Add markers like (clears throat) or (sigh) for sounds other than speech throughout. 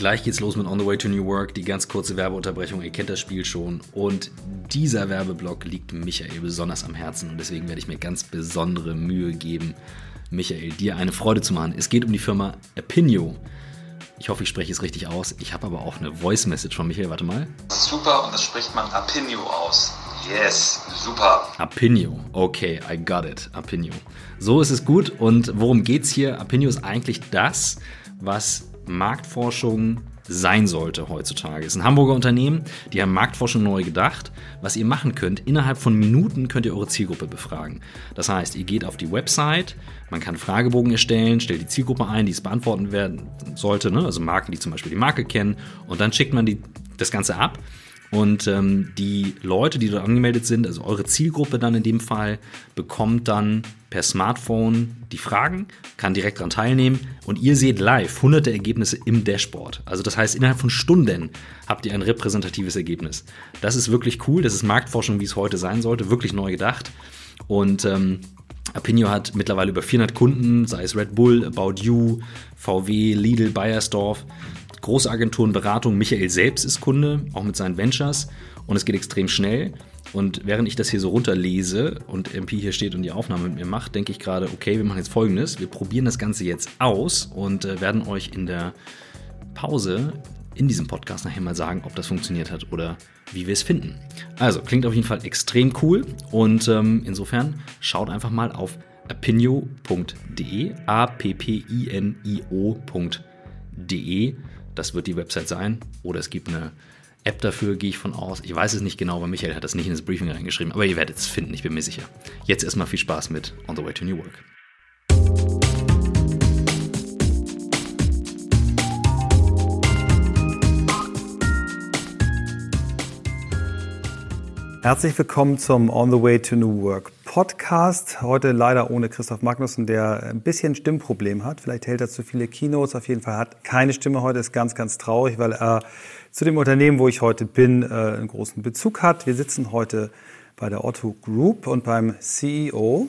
Gleich geht's los mit On the Way to New Work, die ganz kurze Werbeunterbrechung. Ihr kennt das Spiel schon. Und dieser Werbeblock liegt Michael besonders am Herzen und deswegen werde ich mir ganz besondere Mühe geben, Michael, dir eine Freude zu machen. Es geht um die Firma Apinio. Ich hoffe, ich spreche es richtig aus. Ich habe aber auch eine Voice Message von Michael. Warte mal. Super und das spricht man Apinio aus. Yes, super. Apinio. Okay, I got it. Apinio. So ist es gut. Und worum geht's hier? Apinio ist eigentlich das, was Marktforschung sein sollte heutzutage. Es ist ein Hamburger Unternehmen, die haben Marktforschung neu gedacht. Was ihr machen könnt, innerhalb von Minuten könnt ihr eure Zielgruppe befragen. Das heißt, ihr geht auf die Website, man kann Fragebogen erstellen, stellt die Zielgruppe ein, die es beantworten werden sollte, ne? also Marken, die zum Beispiel die Marke kennen, und dann schickt man die, das Ganze ab und ähm, die Leute, die dort angemeldet sind, also eure Zielgruppe dann in dem Fall, bekommt dann per Smartphone die Fragen, kann direkt daran teilnehmen und ihr seht live hunderte Ergebnisse im Dashboard. Also das heißt, innerhalb von Stunden habt ihr ein repräsentatives Ergebnis. Das ist wirklich cool, das ist Marktforschung, wie es heute sein sollte, wirklich neu gedacht. Und ähm, Apinio hat mittlerweile über 400 Kunden, sei es Red Bull, About You, VW, Lidl, Bayersdorf. Große Agenturen, Beratung. Michael selbst ist Kunde, auch mit seinen Ventures. Und es geht extrem schnell. Und während ich das hier so runterlese und MP hier steht und die Aufnahme mit mir macht, denke ich gerade, okay, wir machen jetzt folgendes. Wir probieren das Ganze jetzt aus und äh, werden euch in der Pause in diesem Podcast nachher mal sagen, ob das funktioniert hat oder wie wir es finden. Also, klingt auf jeden Fall extrem cool und ähm, insofern schaut einfach mal auf apinio.de, a-p-p-i-n-i-o.de das wird die Website sein. Oder es gibt eine App dafür, gehe ich von aus. Ich weiß es nicht genau, weil Michael hat das nicht in das Briefing reingeschrieben. Aber ihr werdet es finden, ich bin mir sicher. Jetzt erstmal viel Spaß mit On the Way to New Work. Herzlich willkommen zum On the Way to New Work Podcast. Heute leider ohne Christoph Magnussen, der ein bisschen Stimmproblem hat. Vielleicht hält er zu viele Keynotes. Auf jeden Fall hat keine Stimme heute. Ist ganz, ganz traurig, weil er zu dem Unternehmen, wo ich heute bin, äh, einen großen Bezug hat. Wir sitzen heute bei der Otto Group und beim CEO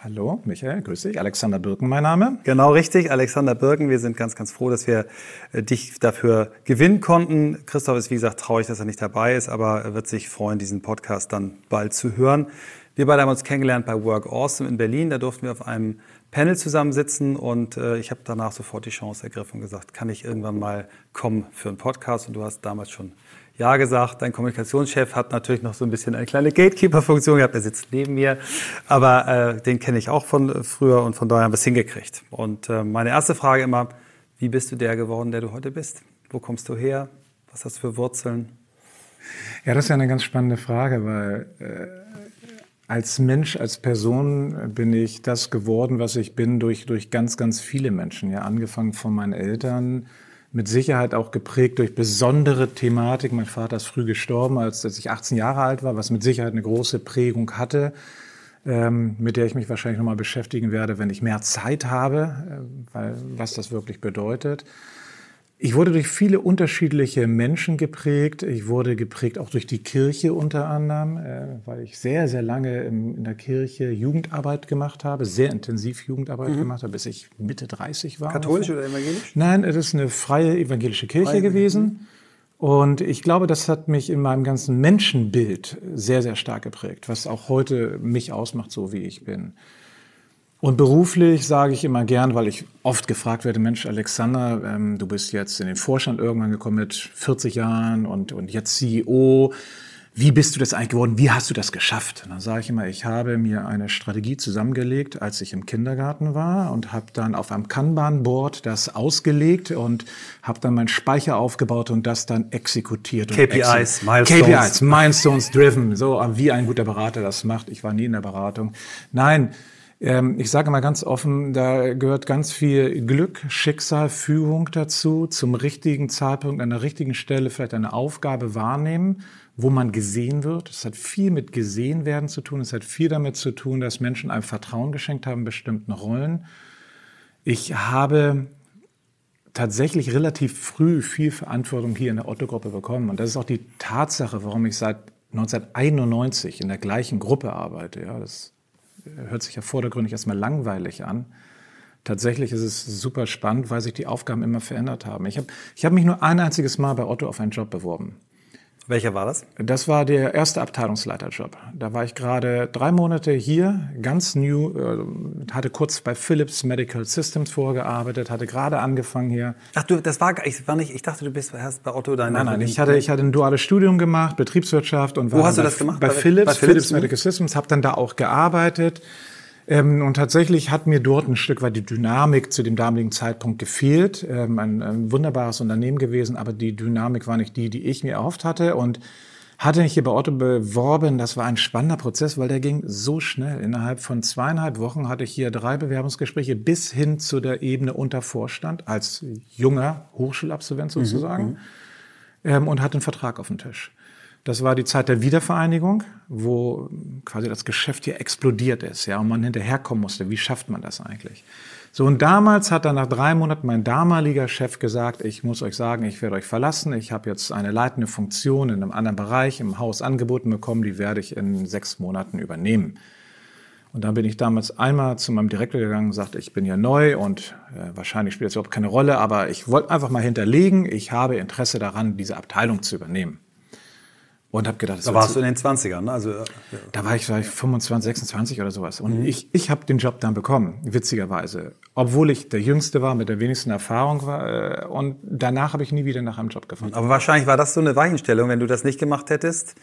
Hallo, Michael, grüß dich. Alexander Birken, mein Name. Genau richtig, Alexander Birken. Wir sind ganz, ganz froh, dass wir äh, dich dafür gewinnen konnten. Christoph ist, wie gesagt, traurig, dass er nicht dabei ist, aber er wird sich freuen, diesen Podcast dann bald zu hören. Wir beide haben uns kennengelernt bei Work Awesome in Berlin. Da durften wir auf einem Panel zusammensitzen und äh, ich habe danach sofort die Chance ergriffen und gesagt, kann ich irgendwann mal kommen für einen Podcast? Und du hast damals schon ja gesagt. Dein Kommunikationschef hat natürlich noch so ein bisschen eine kleine Gatekeeper-Funktion gehabt. Er sitzt neben mir. Aber äh, den kenne ich auch von früher und von daher haben wir es hingekriegt. Und äh, meine erste Frage immer, wie bist du der geworden, der du heute bist? Wo kommst du her? Was hast du für Wurzeln? Ja, das ist ja eine ganz spannende Frage, weil äh, als Mensch, als Person bin ich das geworden, was ich bin, durch, durch ganz, ganz viele Menschen. Ja, angefangen von meinen Eltern, mit Sicherheit auch geprägt durch besondere Thematik. Mein Vater ist früh gestorben, als, als ich 18 Jahre alt war, was mit Sicherheit eine große Prägung hatte, ähm, mit der ich mich wahrscheinlich nochmal beschäftigen werde, wenn ich mehr Zeit habe, äh, weil, was das wirklich bedeutet. Ich wurde durch viele unterschiedliche Menschen geprägt. Ich wurde geprägt auch durch die Kirche unter anderem, äh, weil ich sehr, sehr lange in der Kirche Jugendarbeit gemacht habe, sehr intensiv Jugendarbeit mhm. gemacht habe, bis ich Mitte 30 war. Katholisch oder evangelisch? Nein, es ist eine freie evangelische Kirche freie gewesen. Und ich glaube, das hat mich in meinem ganzen Menschenbild sehr, sehr stark geprägt, was auch heute mich ausmacht, so wie ich bin. Und beruflich sage ich immer gern, weil ich oft gefragt werde, Mensch, Alexander, ähm, du bist jetzt in den Vorstand irgendwann gekommen mit 40 Jahren und, und jetzt CEO. Wie bist du das eigentlich geworden? Wie hast du das geschafft? Und dann sage ich immer, ich habe mir eine Strategie zusammengelegt, als ich im Kindergarten war und habe dann auf einem Kanban-Board das ausgelegt und habe dann meinen Speicher aufgebaut und das dann exekutiert. KPIs, Milestones. KPIs, Milestones driven, so wie ein guter Berater das macht. Ich war nie in der Beratung. Nein, ähm, ich sage mal ganz offen, da gehört ganz viel Glück, Schicksal, Führung dazu, zum richtigen Zeitpunkt an der richtigen Stelle vielleicht eine Aufgabe wahrnehmen, wo man gesehen wird. Es hat viel mit gesehen werden zu tun. Es hat viel damit zu tun, dass Menschen einem Vertrauen geschenkt haben, bestimmten Rollen. Ich habe tatsächlich relativ früh viel Verantwortung hier in der Otto-Gruppe bekommen. Und das ist auch die Tatsache, warum ich seit 1991 in der gleichen Gruppe arbeite. Ja, das hört sich ja vordergründig erstmal langweilig an. tatsächlich ist es super spannend, weil sich die Aufgaben immer verändert haben. Ich habe ich hab mich nur ein einziges Mal bei Otto auf einen Job beworben. Welcher war das? Das war der erste Abteilungsleiterjob. Da war ich gerade drei Monate hier, ganz new, äh, hatte kurz bei Philips Medical Systems vorgearbeitet, hatte gerade angefangen hier. Ach du, das war, ich war nicht, ich dachte, du bist hast bei Otto deine. Nein, nein, ich hatte, ich hatte ein duales Studium gemacht, Betriebswirtschaft und Wo war hast du bei, das gemacht? Bei, Bei- Philips, bei Philips, Philips? Medical Systems, habe dann da auch gearbeitet. Ähm, und tatsächlich hat mir dort ein Stück weit die Dynamik zu dem damaligen Zeitpunkt gefehlt. Ähm, ein, ein wunderbares Unternehmen gewesen, aber die Dynamik war nicht die, die ich mir erhofft hatte. Und hatte mich hier bei Otto beworben. Das war ein spannender Prozess, weil der ging so schnell. Innerhalb von zweieinhalb Wochen hatte ich hier drei Bewerbungsgespräche bis hin zu der Ebene unter Vorstand als junger Hochschulabsolvent sozusagen ähm, und hatte einen Vertrag auf dem Tisch. Das war die Zeit der Wiedervereinigung, wo quasi das Geschäft hier explodiert ist, ja, und man hinterherkommen musste. Wie schafft man das eigentlich? So, und damals hat dann nach drei Monaten mein damaliger Chef gesagt, ich muss euch sagen, ich werde euch verlassen. Ich habe jetzt eine leitende Funktion in einem anderen Bereich im Haus angeboten bekommen, die werde ich in sechs Monaten übernehmen. Und dann bin ich damals einmal zu meinem Direktor gegangen und sagte, ich bin ja neu und äh, wahrscheinlich spielt das überhaupt keine Rolle, aber ich wollte einfach mal hinterlegen, ich habe Interesse daran, diese Abteilung zu übernehmen. Und habe gedacht, das Da warst du in den 20ern, ne? Also, äh, da war ich, war ich 25, 26 oder sowas. Und ich, ich habe den Job dann bekommen, witzigerweise. Obwohl ich der Jüngste war, mit der wenigsten Erfahrung war. äh, Und danach habe ich nie wieder nach einem Job gefunden. aber wahrscheinlich war das so eine Weichenstellung. Wenn du das nicht gemacht hättest,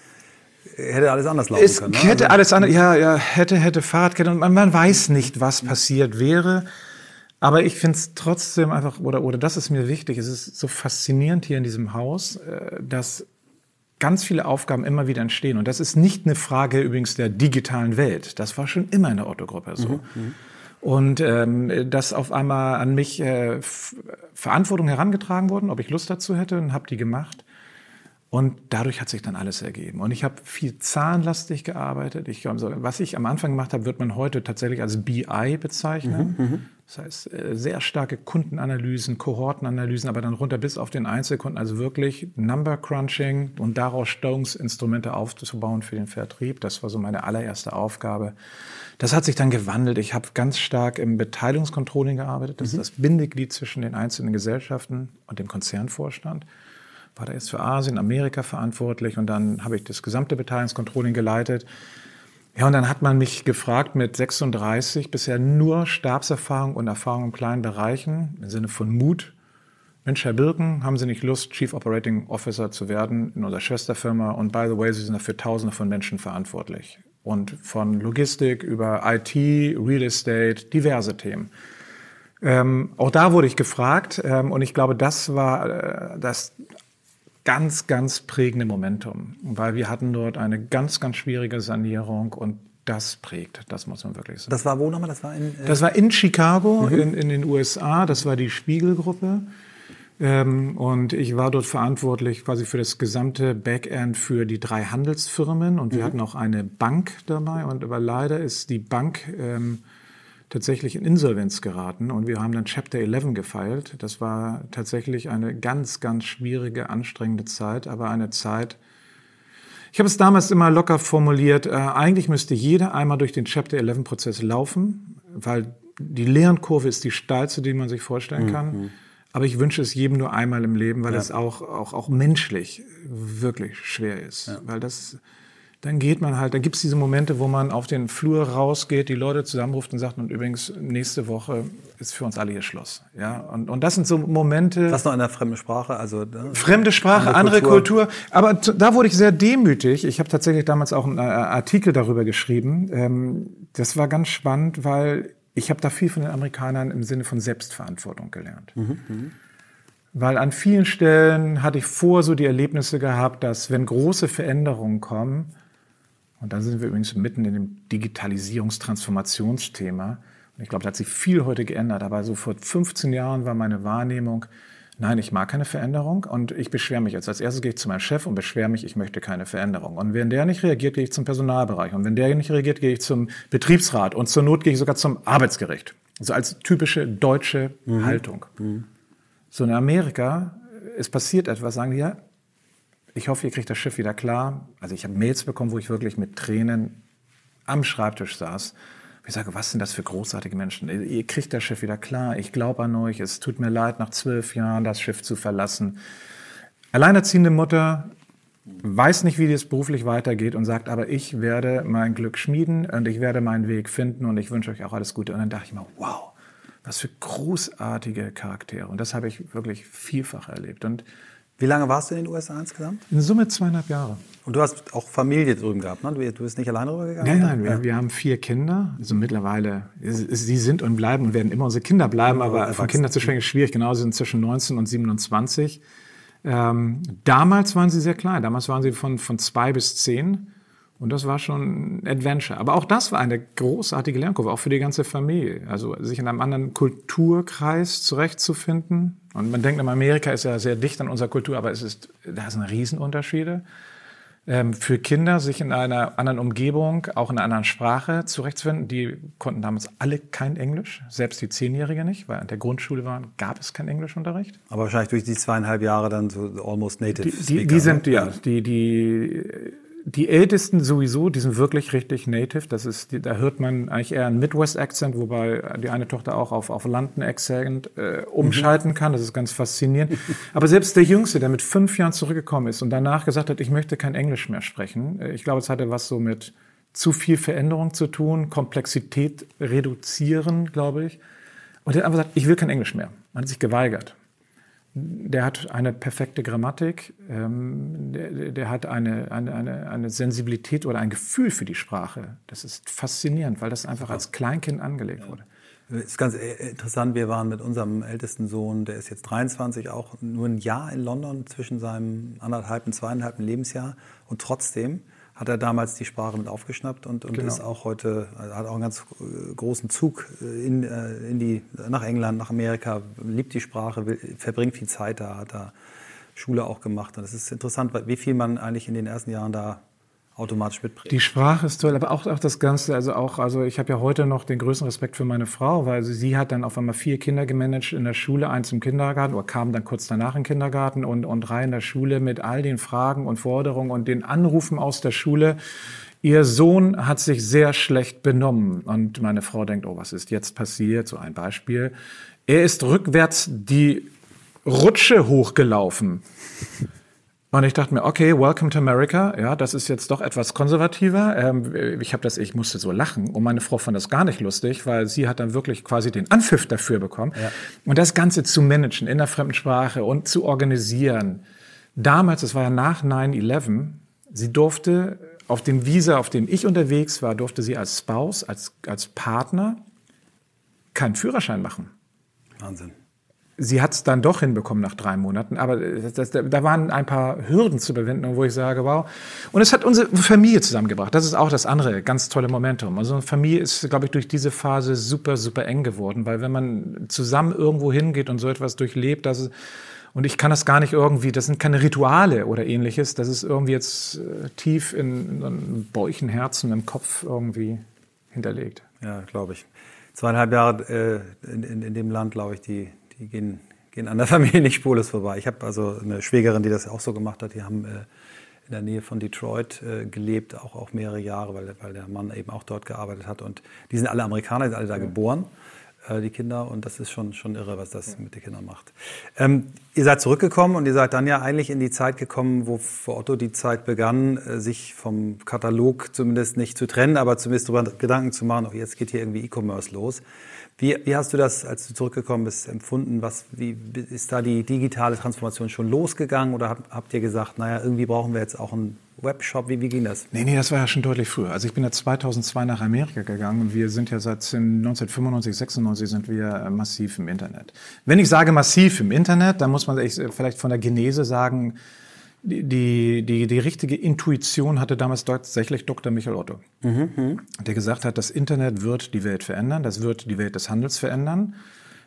hätte alles anders laufen Es können. ne? hätte Also- alles andere, ja, ja, hätte, hätte Fahrradkette und man, man weiß nicht, was passiert wäre. Aber ich finde es trotzdem einfach, oder, oder das ist mir wichtig, es ist so faszinierend hier in diesem Haus, äh, dass ganz viele Aufgaben immer wieder entstehen. Und das ist nicht eine Frage übrigens der digitalen Welt. Das war schon immer in der Otto-Gruppe so. Und ähm, dass auf einmal an mich äh, Verantwortung herangetragen wurden, ob ich Lust dazu hätte, und habe die gemacht. Und dadurch hat sich dann alles ergeben. Und ich habe viel zahlenlastig gearbeitet. Ich, was ich am Anfang gemacht habe, wird man heute tatsächlich als BI bezeichnen. Das heißt, äh, sehr starke Kundenanalysen, Kohortenanalysen, aber dann runter bis auf den Einzelkunden. Also wirklich Number Crunching und daraus Steuerungsinstrumente aufzubauen für den Vertrieb. Das war so meine allererste Aufgabe. Das hat sich dann gewandelt. Ich habe ganz stark im Beteiligungscontrolling gearbeitet. Das ist das Bindeglied zwischen den einzelnen Gesellschaften und dem Konzernvorstand war da jetzt für Asien, Amerika verantwortlich und dann habe ich das gesamte Beteiligungscontrolling geleitet. Ja, und dann hat man mich gefragt mit 36 bisher nur Stabserfahrung und Erfahrung in kleinen Bereichen im Sinne von Mut. Mensch, Herr Birken, haben Sie nicht Lust, Chief Operating Officer zu werden in unserer Schwesterfirma? Und by the way, Sie sind dafür Tausende von Menschen verantwortlich. Und von Logistik über IT, Real Estate, diverse Themen. Ähm, auch da wurde ich gefragt ähm, und ich glaube, das war äh, das ganz, ganz prägende Momentum, weil wir hatten dort eine ganz, ganz schwierige Sanierung und das prägt, das muss man wirklich sagen. Das war wo nochmal? Das war in. Äh, Das war in Chicago, in, in den USA, das war die Spiegelgruppe. Ähm, und ich war dort verantwortlich quasi für das gesamte Backend für die drei Handelsfirmen. Und wir hatten auch eine Bank dabei. Und aber leider ist die Bank ähm, tatsächlich in Insolvenz geraten. Und wir haben dann Chapter 11 gefeilt. Das war tatsächlich eine ganz, ganz schwierige, anstrengende Zeit, aber eine Zeit, ich habe es damals immer locker formuliert, äh, eigentlich müsste jeder einmal durch den Chapter 11 Prozess laufen, weil die Lernkurve ist die steilste, die man sich vorstellen kann. Aber ich wünsche es jedem nur einmal im Leben, weil es auch, auch, auch menschlich wirklich schwer ist. Weil das, dann geht man halt, da gibt es diese Momente, wo man auf den Flur rausgeht, die Leute zusammenruft und sagt, und übrigens, nächste Woche ist für uns alle hier Schluss. Ja, und, und das sind so Momente. das noch in einer fremden Sprache. Also, ne? Fremde Sprache, andere, Kultur. Aber t- da wurde ich sehr demütig. Ich habe tatsächlich damals auch einen äh, Artikel darüber geschrieben. Ähm, das war ganz spannend, weil ich habe da viel von den Amerikanern im Sinne von Selbstverantwortung gelernt. Weil an vielen Stellen hatte ich vor so die Erlebnisse gehabt, dass wenn große Veränderungen kommen, und da sind wir übrigens mitten in dem Digitalisierungstransformationsthema. Und ich glaube, da hat sich viel heute geändert. Aber so vor 15 Jahren war meine Wahrnehmung, nein, ich mag keine Veränderung und ich beschwere mich jetzt. Als erstes gehe ich zu meinem Chef und beschwere mich, ich möchte keine Veränderung. Und wenn der nicht reagiert, gehe ich zum Personalbereich. Und wenn der nicht reagiert, gehe ich zum Betriebsrat. Und zur Not gehe ich sogar zum Arbeitsgericht. So als typische deutsche Haltung. So in Amerika, es passiert etwas, sagen die, ja, ich hoffe, ihr kriegt das Schiff wieder klar. Also ich habe Mails bekommen, wo ich wirklich mit Tränen am Schreibtisch saß, Ich sage, was sind das für großartige Menschen? Ihr kriegt das Schiff wieder klar. Ich glaube an euch. Es tut mir leid, nach zwölf Jahren das Schiff zu verlassen. Alleinerziehende Mutter weiß nicht, wie es beruflich weitergeht und sagt, aber ich werde mein Glück schmieden und ich werde meinen Weg finden und ich wünsche euch auch alles Gute. Und dann dachte ich mir, wow, was für großartige Charaktere. Und das habe ich wirklich vielfach erlebt. Und wie lange warst du in den USA insgesamt? In Summe zweieinhalb Jahre. Und du hast auch Familie drüben gehabt, ne? Du, bist nicht alleine rübergegangen? Nein, nein, wir, wir, haben vier Kinder. Also mittlerweile, sie sind und bleiben und werden immer unsere Kinder bleiben, aber von Kindern zu sprechen ist schwierig. Genau, sie sind zwischen 19 und 27. Ähm, damals waren sie sehr klein. Damals waren sie von, von zwei bis zehn. Und das war schon ein Adventure. Aber auch das war eine großartige Lernkurve, auch für die ganze Familie. Also sich in einem anderen Kulturkreis zurechtzufinden. Und man denkt, Amerika ist ja sehr dicht an unserer Kultur, aber es ist, da sind Riesenunterschiede. Ähm, für Kinder, sich in einer anderen Umgebung, auch in einer anderen Sprache zurechtzufinden, die konnten damals alle kein Englisch, selbst die Zehnjährige nicht, weil an der Grundschule waren, gab es keinen Englischunterricht. Aber wahrscheinlich durch die zweieinhalb Jahre dann so almost native. Die, die, die sind, ne? ja, die, die die Ältesten sowieso, die sind wirklich richtig native. Das ist, da hört man eigentlich eher einen Midwest-Accent, wobei die eine Tochter auch auf, auf London-Accent äh, umschalten mhm. kann. Das ist ganz faszinierend. Aber selbst der Jüngste, der mit fünf Jahren zurückgekommen ist und danach gesagt hat, ich möchte kein Englisch mehr sprechen. Äh, ich glaube, es hatte was so mit zu viel Veränderung zu tun, Komplexität reduzieren, glaube ich. Und er hat einfach gesagt, ich will kein Englisch mehr. Man hat sich geweigert der hat eine perfekte Grammatik, ähm, der, der, hat eine, eine, eine, eine, Sensibilität oder ein Gefühl für die Sprache. Das ist faszinierend, weil das einfach als Kleinkind angelegt wurde. Das ist ganz äh, interessant. Wir waren mit unserem ältesten Sohn, der ist jetzt 23, auch nur ein Jahr in London zwischen seinem anderthalb und zweieinhalb Lebensjahr. Und trotzdem hat er damals die Sprache mit aufgeschnappt und, und genau. ist auch heute, also hat auch einen ganz äh, großen Zug äh, in, äh, in die, nach England, nach Amerika, liebt die Sprache, will, verbringt viel Zeit da, hat da Schule auch gemacht. Und es ist interessant, wie viel man eigentlich in den ersten Jahren da automatisch mitbringt. Die Sprache ist toll, aber auch, auch das Ganze, also auch, also ich habe ja heute noch den größten Respekt für meine Frau, weil sie, sie hat dann auf einmal vier Kinder gemanagt in der Schule, eins im Kindergarten oder kam dann kurz danach in den Kindergarten und, und drei in der Schule mit all den Fragen und Forderungen und den Anrufen aus der Schule. Ihr Sohn hat sich sehr schlecht benommen und meine Frau denkt, oh, was ist jetzt passiert? So ein Beispiel. Er ist rückwärts die Rutsche hochgelaufen. Und ich dachte mir, okay, welcome to America. Ja, das ist jetzt doch etwas konservativer. Ähm, ich habe das, ich musste so lachen. Und meine Frau fand das gar nicht lustig, weil sie hat dann wirklich quasi den Anpfiff dafür bekommen. Ja. Und das Ganze zu managen in der fremden Sprache und zu organisieren. Damals, das war ja nach 9-11, sie durfte auf dem Visa, auf dem ich unterwegs war, durfte sie als Spouse, als, als Partner keinen Führerschein machen. Wahnsinn sie hat es dann doch hinbekommen nach drei Monaten, aber das, da waren ein paar Hürden zu bewenden, wo ich sage, wow. Und es hat unsere Familie zusammengebracht. Das ist auch das andere ganz tolle Momentum. Also Familie ist, glaube ich, durch diese Phase super, super eng geworden, weil wenn man zusammen irgendwo hingeht und so etwas durchlebt, das ist, und ich kann das gar nicht irgendwie, das sind keine Rituale oder ähnliches, das ist irgendwie jetzt äh, tief in, in Bäuchen, Herzen, im Kopf irgendwie hinterlegt. Ja, glaube ich. Zweieinhalb Jahre äh, in, in, in dem Land, glaube ich, die, die gehen, gehen an der Familie nicht spurlos vorbei. Ich habe also eine Schwägerin, die das auch so gemacht hat. Die haben äh, in der Nähe von Detroit äh, gelebt, auch, auch mehrere Jahre, weil, weil der Mann eben auch dort gearbeitet hat. Und die sind alle Amerikaner, die sind alle da ja. geboren, äh, die Kinder. Und das ist schon, schon irre, was das ja. mit den Kindern macht. Ähm, ihr seid zurückgekommen und ihr seid dann ja eigentlich in die Zeit gekommen, wo für Otto die Zeit begann, äh, sich vom Katalog zumindest nicht zu trennen, aber zumindest darüber Gedanken zu machen, oh, jetzt geht hier irgendwie E-Commerce los. Wie, wie, hast du das, als du zurückgekommen bist, empfunden? Was, wie ist da die digitale Transformation schon losgegangen oder habt, habt ihr gesagt, naja, irgendwie brauchen wir jetzt auch einen Webshop? Wie, wie ging das? Nee, nee, das war ja schon deutlich früher. Also ich bin ja 2002 nach Amerika gegangen und wir sind ja seit 1995, 96 sind wir äh, massiv im Internet. Wenn ich sage massiv im Internet, dann muss man vielleicht von der Genese sagen, die, die, die richtige Intuition hatte damals tatsächlich Dr. Michael Otto, mhm. der gesagt hat, das Internet wird die Welt verändern, das wird die Welt des Handels verändern.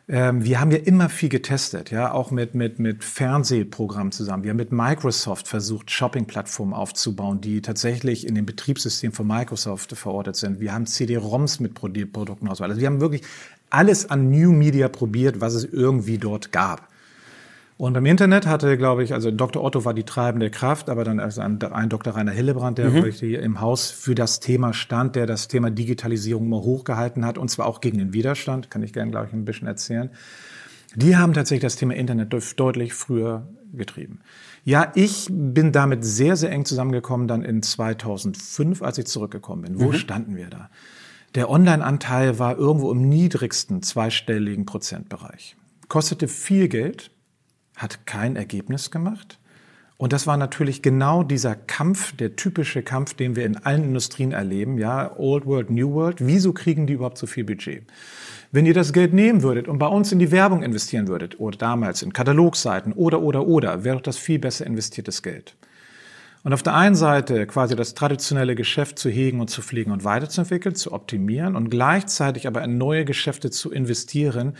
Ähm, wir haben ja immer viel getestet, ja, auch mit, mit, mit Fernsehprogrammen zusammen. Wir haben mit Microsoft versucht, Shopping-Plattformen aufzubauen, die tatsächlich in dem Betriebssystem von Microsoft verortet sind. Wir haben CD-ROMs mit Produkten ausgewählt. Also wir haben wirklich alles an New Media probiert, was es irgendwie dort gab. Und beim Internet hatte, glaube ich, also Dr. Otto war die treibende Kraft, aber dann also ein, ein Dr. Rainer Hillebrand, der mhm. hier im Haus für das Thema stand, der das Thema Digitalisierung mal hochgehalten hat, und zwar auch gegen den Widerstand, kann ich gerne, glaube ich, ein bisschen erzählen. Die haben tatsächlich das Thema Internet deutlich früher getrieben. Ja, ich bin damit sehr, sehr eng zusammengekommen dann in 2005, als ich zurückgekommen bin. Wo mhm. standen wir da? Der Online-Anteil war irgendwo im niedrigsten zweistelligen Prozentbereich. Kostete viel Geld, hat kein Ergebnis gemacht. Und das war natürlich genau dieser Kampf, der typische Kampf, den wir in allen Industrien erleben, ja, Old World, New World. Wieso kriegen die überhaupt so viel Budget? Wenn ihr das Geld nehmen würdet und bei uns in die Werbung investieren würdet, oder damals in Katalogseiten, oder, oder, oder, wäre doch das viel besser investiertes Geld. Und auf der einen Seite quasi das traditionelle Geschäft zu hegen und zu pflegen und weiterzuentwickeln, zu optimieren und gleichzeitig aber in neue Geschäfte zu investieren,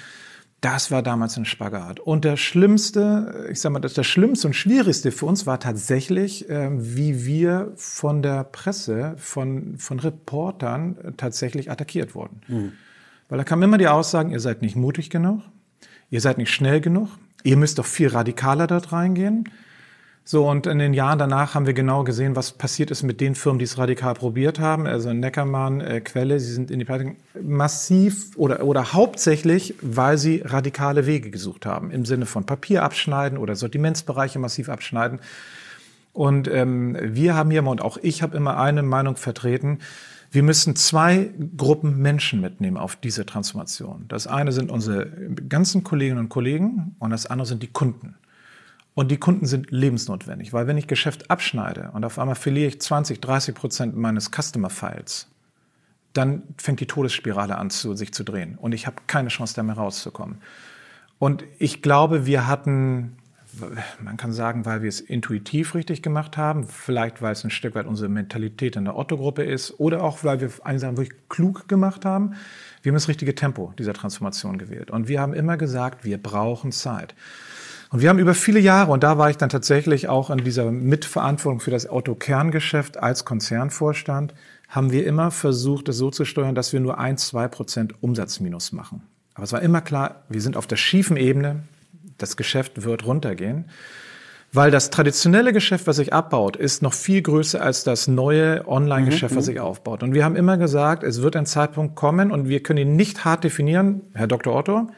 das war damals ein Spagat. Und der schlimmste, ich sag mal, das, das schlimmste und schwierigste für uns war tatsächlich, äh, wie wir von der Presse, von, von Reportern tatsächlich attackiert wurden. Mhm. Weil da kamen immer die Aussagen, ihr seid nicht mutig genug, ihr seid nicht schnell genug, ihr müsst doch viel radikaler dort reingehen. So, und in den Jahren danach haben wir genau gesehen, was passiert ist mit den Firmen, die es radikal probiert haben. Also Neckermann, äh, Quelle, sie sind in die Pleite massiv oder, oder hauptsächlich, weil sie radikale Wege gesucht haben. Im Sinne von Papier abschneiden oder Sortimentsbereiche massiv abschneiden. Und ähm, wir haben hier, und auch ich habe immer eine Meinung vertreten, wir müssen zwei Gruppen Menschen mitnehmen auf diese Transformation. Das eine sind unsere ganzen Kolleginnen und Kollegen und das andere sind die Kunden. Und die Kunden sind lebensnotwendig, weil wenn ich Geschäft abschneide und auf einmal verliere ich 20, 30 Prozent meines Customer Files, dann fängt die Todesspirale an, zu, sich zu drehen. Und ich habe keine Chance, da mehr rauszukommen. Und ich glaube, wir hatten, man kann sagen, weil wir es intuitiv richtig gemacht haben, vielleicht weil es ein Stück weit unsere Mentalität in der Otto-Gruppe ist oder auch weil wir einige wirklich klug gemacht haben. Wir haben das richtige Tempo dieser Transformation gewählt. Und wir haben immer gesagt, wir brauchen Zeit. Und wir haben über viele Jahre, und da war ich dann tatsächlich auch in dieser Mitverantwortung für das Autokerngeschäft als Konzernvorstand, haben wir immer versucht, es so zu steuern, dass wir nur ein, zwei Prozent Umsatzminus machen. Aber es war immer klar, wir sind auf der schiefen Ebene, das Geschäft wird runtergehen. Weil das traditionelle Geschäft, was sich abbaut, ist noch viel größer als das neue Online-Geschäft, mhm. was sich aufbaut. Und wir haben immer gesagt, es wird ein Zeitpunkt kommen und wir können ihn nicht hart definieren, Herr Dr. Otto,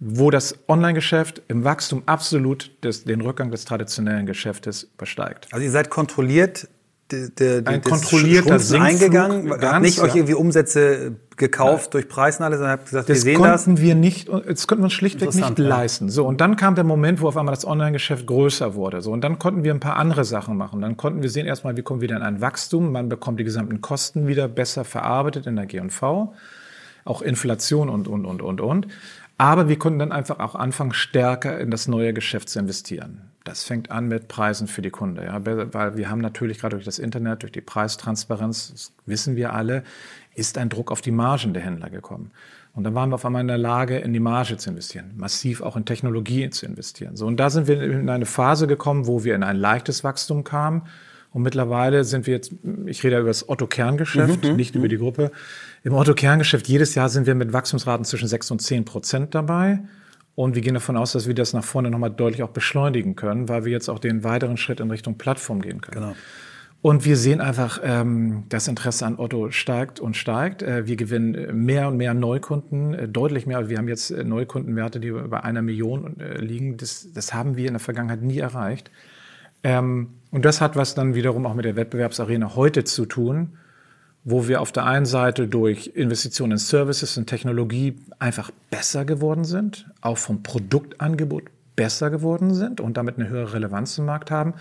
wo das Online-Geschäft im Wachstum absolut des, den Rückgang des traditionellen Geschäftes übersteigt. Also ihr seid kontrolliert de, de, ein kontrollierter Sinkflug eingegangen, habt nicht euch irgendwie Umsätze gekauft ja. durch Preisnale, sondern habt gesagt, das wir sehen das. wir nicht, das konnten wir uns schlichtweg nicht ja. leisten. So und dann kam der Moment, wo auf einmal das Online-Geschäft größer wurde. So und dann konnten wir ein paar andere Sachen machen. Dann konnten wir sehen erstmal, wie kommen wir wieder in ein Wachstum. Man bekommt die gesamten Kosten wieder besser verarbeitet in der G&V, auch Inflation und und und und und. Aber wir konnten dann einfach auch anfangen, stärker in das neue Geschäft zu investieren. Das fängt an mit Preisen für die Kunde, ja, weil wir haben natürlich gerade durch das Internet, durch die Preistransparenz, das wissen wir alle, ist ein Druck auf die Margen der Händler gekommen. Und dann waren wir auf einmal in der Lage, in die Marge zu investieren, massiv auch in Technologie zu investieren. So, und da sind wir in eine Phase gekommen, wo wir in ein leichtes Wachstum kamen. Und mittlerweile sind wir jetzt, ich rede über das Otto-Kerngeschäft, mhm, nicht mhm. über die Gruppe, im Otto-Kerngeschäft jedes Jahr sind wir mit Wachstumsraten zwischen 6 und 10 Prozent dabei. Und wir gehen davon aus, dass wir das nach vorne nochmal deutlich auch beschleunigen können, weil wir jetzt auch den weiteren Schritt in Richtung Plattform gehen können. Genau. Und wir sehen einfach, ähm, das Interesse an Otto steigt und steigt. Äh, wir gewinnen mehr und mehr Neukunden, äh, deutlich mehr. Wir haben jetzt äh, Neukundenwerte, die über einer Million äh, liegen. Das, das haben wir in der Vergangenheit nie erreicht. Ähm, und das hat was dann wiederum auch mit der Wettbewerbsarena heute zu tun wo wir auf der einen Seite durch Investitionen in Services und Technologie einfach besser geworden sind, auch vom Produktangebot besser geworden sind und damit eine höhere Relevanz im Markt haben.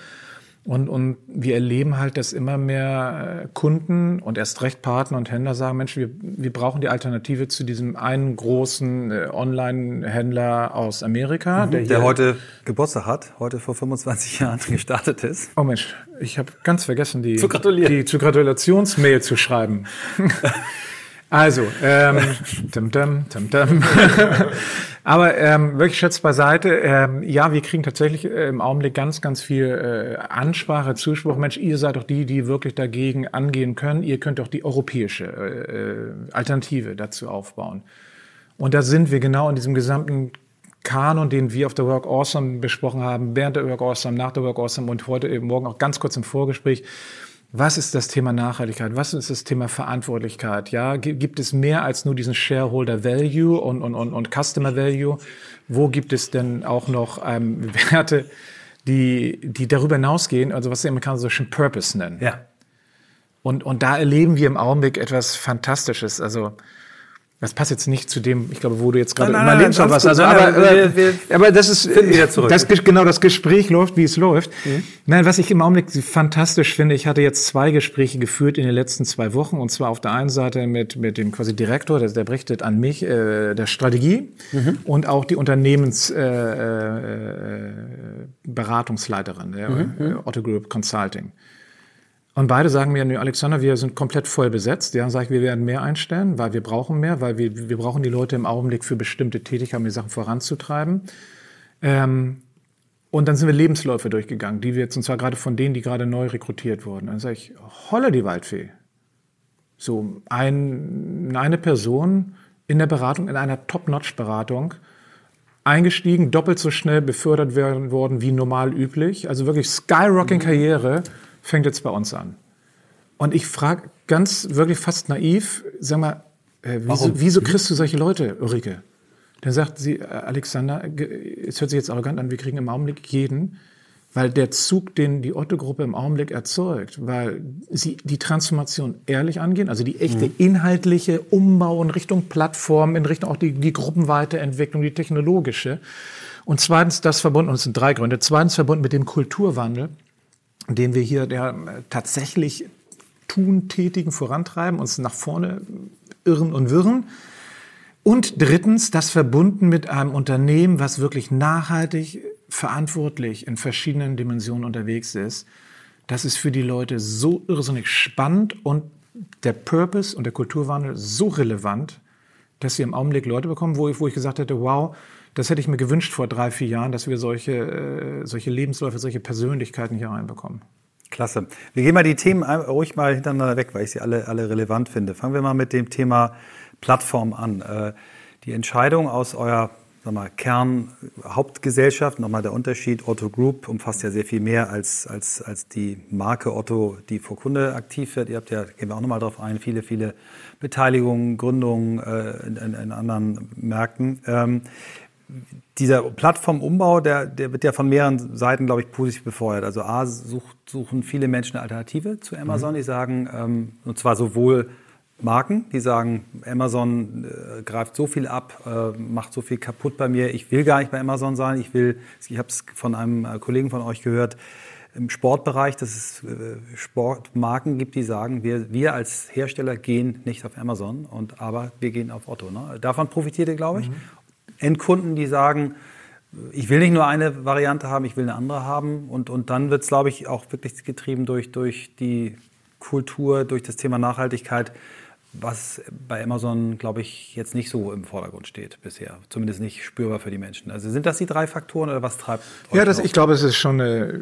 Und, und wir erleben halt, dass immer mehr äh, Kunden und erst recht Partner und Händler sagen, Mensch, wir, wir brauchen die Alternative zu diesem einen großen äh, Online-Händler aus Amerika. Mhm, der, der heute Geburtstag hat, heute vor 25 (laughs) Jahren gestartet ist. Oh Mensch, ich habe ganz vergessen, die zu, die zu Gratulationsmail zu schreiben. (laughs) Also, ähm, tim, tim, tim, tim. Aber ähm, wirklich Schätz beiseite. Ähm, ja, wir kriegen tatsächlich äh, im Augenblick ganz, ganz viel äh, Ansprache, Zuspruch. Mensch, ihr seid doch die, die wirklich dagegen angehen können. Ihr könnt doch die europäische äh, Alternative dazu aufbauen. Und da sind wir genau in diesem gesamten Kanon, den wir auf der Work Awesome besprochen haben, während der Work Awesome, nach der Work Awesome und heute eben morgen auch ganz kurz im Vorgespräch. Was ist das Thema Nachhaltigkeit? Was ist das Thema Verantwortlichkeit? Ja, gibt es mehr als nur diesen Shareholder Value und, und, und, und Customer Value? Wo gibt es denn auch noch ähm, (laughs) Werte, die, die darüber hinausgehen, also was die Amerikaner so schön Purpose nennen? Ja. Und, und da erleben wir im Augenblick etwas Fantastisches. Also das passt jetzt nicht zu dem, ich glaube, wo du jetzt gerade Nein, in nein, mein nein, gut. Also, Nein, aber, nein, aber, wir- wir aber das ist. Das, genau, das Gespräch läuft, wie es läuft. Mhm. Nein, was ich im Augenblick fantastisch finde, ich hatte jetzt zwei Gespräche geführt in den letzten zwei Wochen und zwar auf der einen Seite mit mit dem quasi Direktor, der, der berichtet an mich äh, der Strategie Mhm. und auch die Unternehmens äh, äh, der Mhm. äh, Otto Group Consulting. Und beide sagen mir, nee, Alexander, wir sind komplett voll besetzt. Ja, sage ich, wir werden mehr einstellen, weil wir brauchen mehr, weil wir, wir brauchen die Leute im Augenblick für bestimmte Tätigkeiten, um die Sachen voranzutreiben. Ähm, und dann sind wir Lebensläufe durchgegangen, die wir jetzt, und zwar gerade von denen, die gerade neu rekrutiert wurden. Dann sage ich, holla die Waldfee. So ein, eine Person in der Beratung, in einer Top-Notch-Beratung, eingestiegen, doppelt so schnell befördert werden worden wie normal üblich. Also wirklich skyrocking Karriere fängt jetzt bei uns an. Und ich frage ganz wirklich fast naiv, sag mal, äh, wieso, wieso kriegst du solche Leute, Ulrike? Dann sagt sie, äh, Alexander, es hört sich jetzt arrogant an, wir kriegen im Augenblick jeden, weil der Zug, den die Otto-Gruppe im Augenblick erzeugt, weil sie die Transformation ehrlich angehen, also die echte inhaltliche Umbau in Richtung Plattform, in Richtung auch die, die Gruppenweiterentwicklung, die technologische. Und zweitens das verbunden, und es sind drei Gründe, zweitens verbunden mit dem Kulturwandel, den wir hier der, äh, tatsächlich tun, tätigen, vorantreiben, uns nach vorne irren und wirren. Und drittens, das verbunden mit einem Unternehmen, was wirklich nachhaltig, verantwortlich in verschiedenen Dimensionen unterwegs ist. Das ist für die Leute so irrsinnig spannend und der Purpose und der Kulturwandel so relevant, dass wir im Augenblick Leute bekommen, wo ich, wo ich gesagt hätte, wow, das hätte ich mir gewünscht vor drei, vier Jahren, dass wir solche, äh, solche Lebensläufe, solche Persönlichkeiten hier reinbekommen. Klasse. Wir gehen mal die Themen ruhig mal hintereinander weg, weil ich sie alle, alle relevant finde. Fangen wir mal mit dem Thema Plattform an. Äh, Die Entscheidung aus eurer sag mal, Kern-Hauptgesellschaft, nochmal der Unterschied, Otto Group umfasst ja sehr viel mehr als, als, als die Marke Otto, die vor Kunde aktiv wird. Ihr habt ja, gehen wir auch nochmal drauf ein, viele, viele Beteiligungen, Gründungen äh, in, in, in anderen Märkten. Ähm, dieser Plattformumbau, der, der wird ja von mehreren Seiten, glaube ich, positiv befeuert. Also A, sucht, suchen viele Menschen eine Alternative zu Amazon, die sagen, ähm, und zwar sowohl Marken, die sagen, Amazon äh, greift so viel ab, äh, macht so viel kaputt bei mir, ich will gar nicht bei Amazon sein, ich will, ich habe es von einem äh, Kollegen von euch gehört, im Sportbereich, dass es äh, Sportmarken gibt, die sagen, wir, wir als Hersteller gehen nicht auf Amazon, und, aber wir gehen auf Otto. Ne? Davon profitiert ihr, glaube ich. Endkunden, die sagen, ich will nicht nur eine Variante haben, ich will eine andere haben. Und, und dann wird es, glaube ich, auch wirklich getrieben durch, durch die Kultur, durch das Thema Nachhaltigkeit, was bei Amazon, glaube ich, jetzt nicht so im Vordergrund steht bisher. Zumindest nicht spürbar für die Menschen. Also sind das die drei Faktoren oder was treibt Ja, das, ich glaube, es ist schon eine,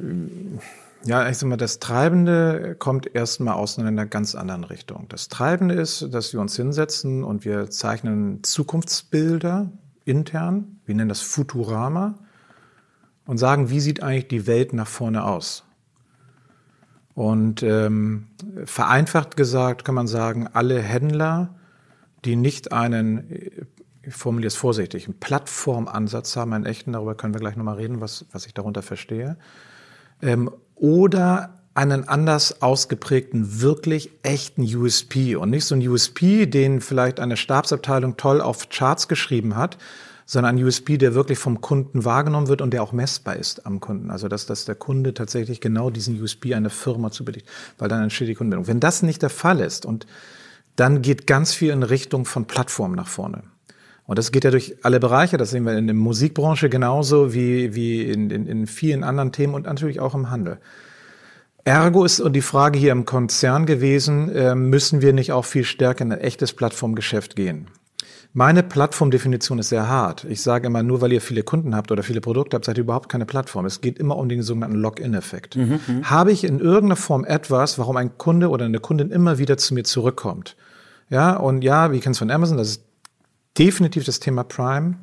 ja, ich sag mal, das Treibende kommt erstmal aus einer ganz anderen Richtung. Das Treibende ist, dass wir uns hinsetzen und wir zeichnen Zukunftsbilder intern, wir nennen das Futurama, und sagen, wie sieht eigentlich die Welt nach vorne aus? Und ähm, vereinfacht gesagt kann man sagen, alle Händler, die nicht einen, ich formuliere es vorsichtig, einen Plattformansatz haben, einen echten, darüber können wir gleich nochmal reden, was, was ich darunter verstehe, ähm, oder einen anders ausgeprägten, wirklich echten USP und nicht so ein USP, den vielleicht eine Stabsabteilung toll auf Charts geschrieben hat, sondern ein USP, der wirklich vom Kunden wahrgenommen wird und der auch messbar ist am Kunden. Also dass, dass der Kunde tatsächlich genau diesen USP einer Firma zubilligt, weil dann entsteht die Kundenbindung. Wenn das nicht der Fall ist und dann geht ganz viel in Richtung von Plattformen nach vorne. Und das geht ja durch alle Bereiche, das sehen wir in der Musikbranche genauso wie, wie in, in, in vielen anderen Themen und natürlich auch im Handel. Ergo ist und die Frage hier im Konzern gewesen, äh, müssen wir nicht auch viel stärker in ein echtes Plattformgeschäft gehen? Meine Plattformdefinition ist sehr hart. Ich sage immer, nur weil ihr viele Kunden habt oder viele Produkte habt, seid ihr überhaupt keine Plattform. Es geht immer um den sogenannten Login-Effekt. Habe ich in irgendeiner Form etwas, warum ein Kunde oder eine Kundin immer wieder zu mir zurückkommt? Ja, und ja, wir kennen es von Amazon, das ist definitiv das Thema Prime.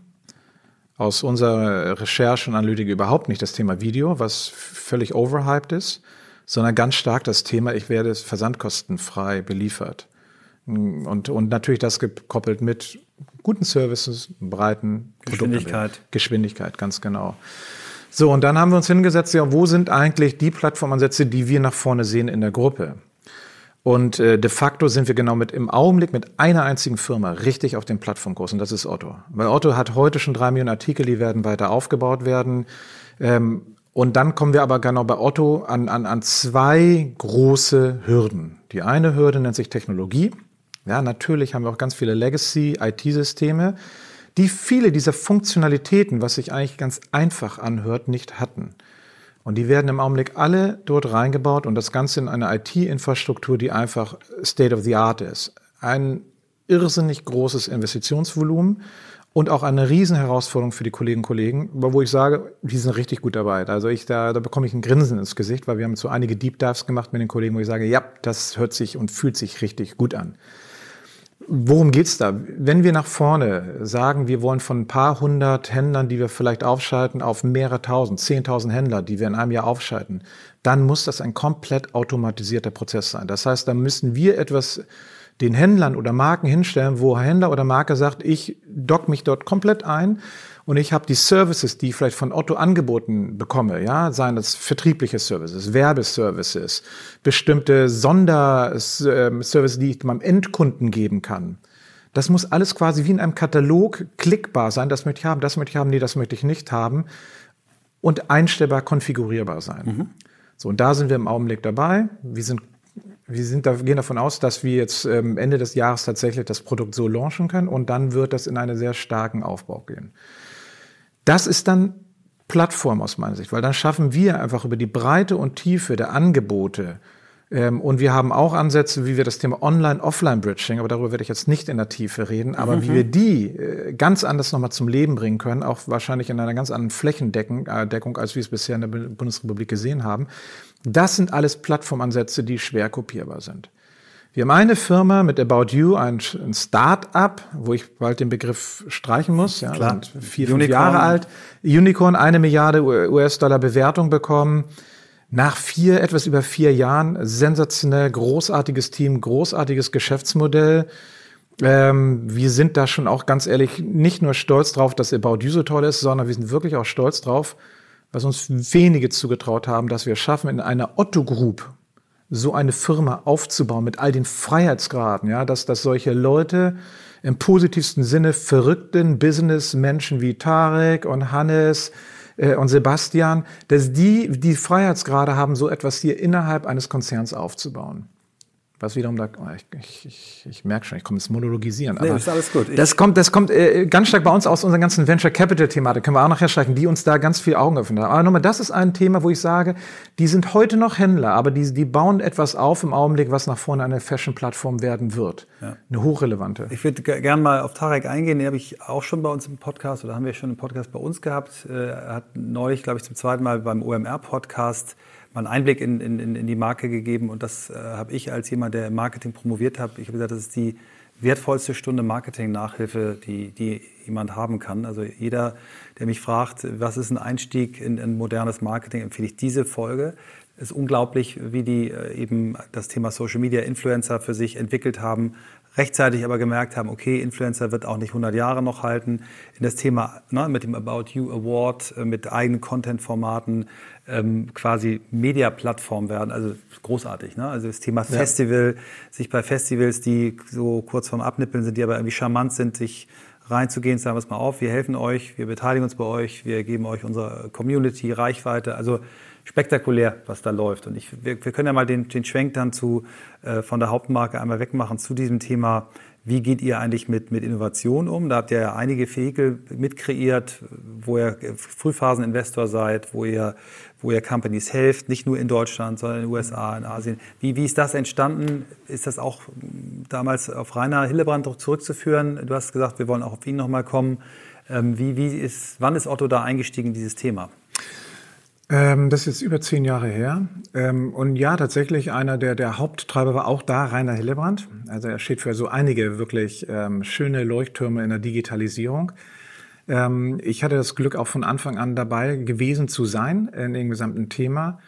aus unserer Recherche und Analytik überhaupt nicht das Thema Video, was völlig overhyped ist, sondern ganz stark das Thema, ich werde versandkostenfrei beliefert. Und, und natürlich das gekoppelt mit guten Services, breiten Geschwindigkeit. Geschwindigkeit, ganz genau. So, und dann haben wir uns hingesetzt, ja, wo sind eigentlich die Plattformansätze, die wir nach vorne sehen in der Gruppe? Und äh, de facto sind wir genau mit im Augenblick mit einer einzigen Firma richtig auf dem Plattformkurs und das ist Otto. Weil Otto hat heute schon drei Millionen Artikel, die werden weiter aufgebaut werden. Ähm, und dann kommen wir aber genau bei Otto an, an, an zwei große Hürden. Die eine Hürde nennt sich Technologie. Ja, natürlich haben wir auch ganz viele Legacy-IT-Systeme, die viele dieser Funktionalitäten, was sich eigentlich ganz einfach anhört, nicht hatten. Und die werden im Augenblick alle dort reingebaut und das Ganze in eine IT-Infrastruktur, die einfach State of the Art ist. Ein irrsinnig großes Investitionsvolumen und auch eine Riesenherausforderung für die Kolleginnen und Kollegen, wo ich sage, die sind richtig gut dabei. Also ich, da, da bekomme ich ein Grinsen ins Gesicht, weil wir haben so einige Deep Dives gemacht mit den Kollegen, wo ich sage, ja, das hört sich und fühlt sich richtig gut an. Worum geht's da? Wenn wir nach vorne sagen, wir wollen von ein paar hundert Händlern, die wir vielleicht aufschalten, auf mehrere tausend, zehntausend Händler, die wir in einem Jahr aufschalten, dann muss das ein komplett automatisierter Prozess sein. Das heißt, da müssen wir etwas den Händlern oder Marken hinstellen, wo Händler oder Marke sagt, ich dock mich dort komplett ein und ich habe die Services, die ich vielleicht von Otto angeboten bekomme, ja, seien das vertriebliche Services, Werbeservices, bestimmte Sonderservices, die ich meinem Endkunden geben kann. Das muss alles quasi wie in einem Katalog klickbar sein. Das möchte ich haben, das möchte ich haben, nee, das möchte ich nicht haben. Und einstellbar konfigurierbar sein. Mhm. So, und da sind wir im Augenblick dabei. Wir sind wir sind da, gehen davon aus, dass wir jetzt ähm, Ende des Jahres tatsächlich das Produkt so launchen können und dann wird das in einen sehr starken Aufbau gehen. Das ist dann Plattform aus meiner Sicht, weil dann schaffen wir einfach über die Breite und Tiefe der Angebote ähm, und wir haben auch Ansätze, wie wir das Thema Online-Offline-Bridging, aber darüber werde ich jetzt nicht in der Tiefe reden, aber mhm. wie wir die äh, ganz anders nochmal zum Leben bringen können, auch wahrscheinlich in einer ganz anderen Flächendeckung, äh, als wir es bisher in der Bundesrepublik gesehen haben. Das sind alles Plattformansätze, die schwer kopierbar sind. Wir haben eine Firma mit About You, ein, ein Start-up, wo ich bald den Begriff streichen muss, ja, Klar. Vier, fünf Jahre alt. Unicorn, eine Milliarde US-Dollar Bewertung bekommen. Nach vier, etwas über vier Jahren, sensationell, großartiges Team, großartiges Geschäftsmodell. Ähm, wir sind da schon auch ganz ehrlich nicht nur stolz drauf, dass About You so toll ist, sondern wir sind wirklich auch stolz drauf, was uns wenige zugetraut haben, dass wir schaffen, in einer Otto Group so eine Firma aufzubauen mit all den Freiheitsgraden, ja, dass, dass solche Leute im positivsten Sinne verrückten Businessmenschen wie Tarek und Hannes äh, und Sebastian, dass die die Freiheitsgrade haben, so etwas hier innerhalb eines Konzerns aufzubauen was wiederum da, oh, ich, ich, ich, ich merke schon, ich komme ins Monologisieren. Nee, ist alles gut. Das kommt, das kommt äh, ganz stark bei uns aus unserer ganzen Venture Capital Thematik, können wir auch nachher streichen, die uns da ganz viel Augen öffnen. Aber nochmal, das ist ein Thema, wo ich sage, die sind heute noch Händler, aber die, die bauen etwas auf im Augenblick, was nach vorne eine Fashion-Plattform werden wird. Ja. Eine hochrelevante. Ich würde gerne mal auf Tarek eingehen, den habe ich auch schon bei uns im Podcast oder haben wir schon einen Podcast bei uns gehabt. Äh, er hat neulich, glaube ich, zum zweiten Mal beim OMR-Podcast mal einen Einblick in, in, in die Marke gegeben. Und das äh, habe ich als jemand, der Marketing promoviert hat, ich habe gesagt, das ist die wertvollste Stunde Marketing-Nachhilfe, die, die jemand haben kann. Also jeder, der mich fragt, was ist ein Einstieg in, in modernes Marketing, empfehle ich diese Folge. Es ist unglaublich, wie die äh, eben das Thema Social Media Influencer für sich entwickelt haben, rechtzeitig aber gemerkt haben, okay, Influencer wird auch nicht 100 Jahre noch halten. In das Thema ne, mit dem About You Award, äh, mit eigenen Content-Formaten, ähm, quasi Media-Plattform werden. Also großartig. Ne? Also das Thema ja. Festival, sich bei Festivals, die so kurz vorm Abnippeln sind, die aber irgendwie charmant sind, sich reinzugehen, sagen wir es mal auf, wir helfen euch, wir beteiligen uns bei euch, wir geben euch unsere Community, Reichweite. Also spektakulär, was da läuft. Und ich, wir, wir können ja mal den, den Schwenk dann zu, äh, von der Hauptmarke einmal wegmachen zu diesem Thema, wie geht ihr eigentlich mit, mit Innovation um? Da habt ihr ja einige Vehikel mitkreiert, wo ihr Frühphaseninvestor seid, wo ihr, wo ihr Companies helft, nicht nur in Deutschland, sondern in den USA, in Asien. Wie, wie ist das entstanden? Ist das auch damals auf Rainer Hillebrand zurückzuführen? Du hast gesagt, wir wollen auch auf ihn nochmal kommen. Ähm, wie, wie ist, wann ist Otto da eingestiegen in dieses Thema? Ähm, das ist jetzt über zehn Jahre her. Ähm, und ja, tatsächlich einer der, der Haupttreiber war auch da Rainer Hillebrand. Also er steht für so einige wirklich ähm, schöne Leuchttürme in der Digitalisierung. Ähm, ich hatte das Glück, auch von Anfang an dabei gewesen zu sein in dem gesamten Thema.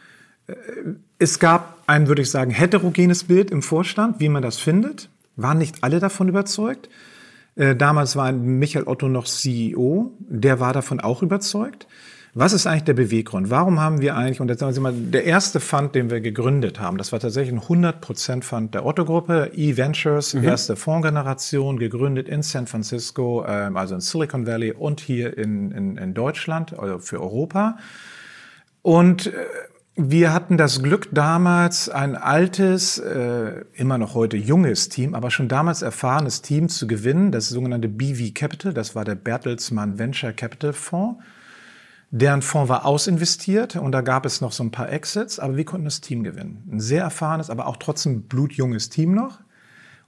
Äh, es gab ein, würde ich sagen, heterogenes Bild im Vorstand, wie man das findet. Waren nicht alle davon überzeugt. Äh, damals war Michael Otto noch CEO, der war davon auch überzeugt. Was ist eigentlich der Beweggrund? Warum haben wir eigentlich, und jetzt sagen wir mal, der erste Fund, den wir gegründet haben, das war tatsächlich ein 100% Fund der Otto-Gruppe, E-Ventures, mhm. erste Fondsgeneration, gegründet in San Francisco, ähm, also in Silicon Valley und hier in, in, in Deutschland, also für Europa. Und äh, wir hatten das Glück damals, ein altes, äh, immer noch heute junges Team, aber schon damals erfahrenes Team zu gewinnen, das sogenannte BV Capital, das war der Bertelsmann Venture Capital Fonds. Deren Fonds war ausinvestiert und da gab es noch so ein paar Exits, aber wir konnten das Team gewinnen. Ein sehr erfahrenes, aber auch trotzdem blutjunges Team noch.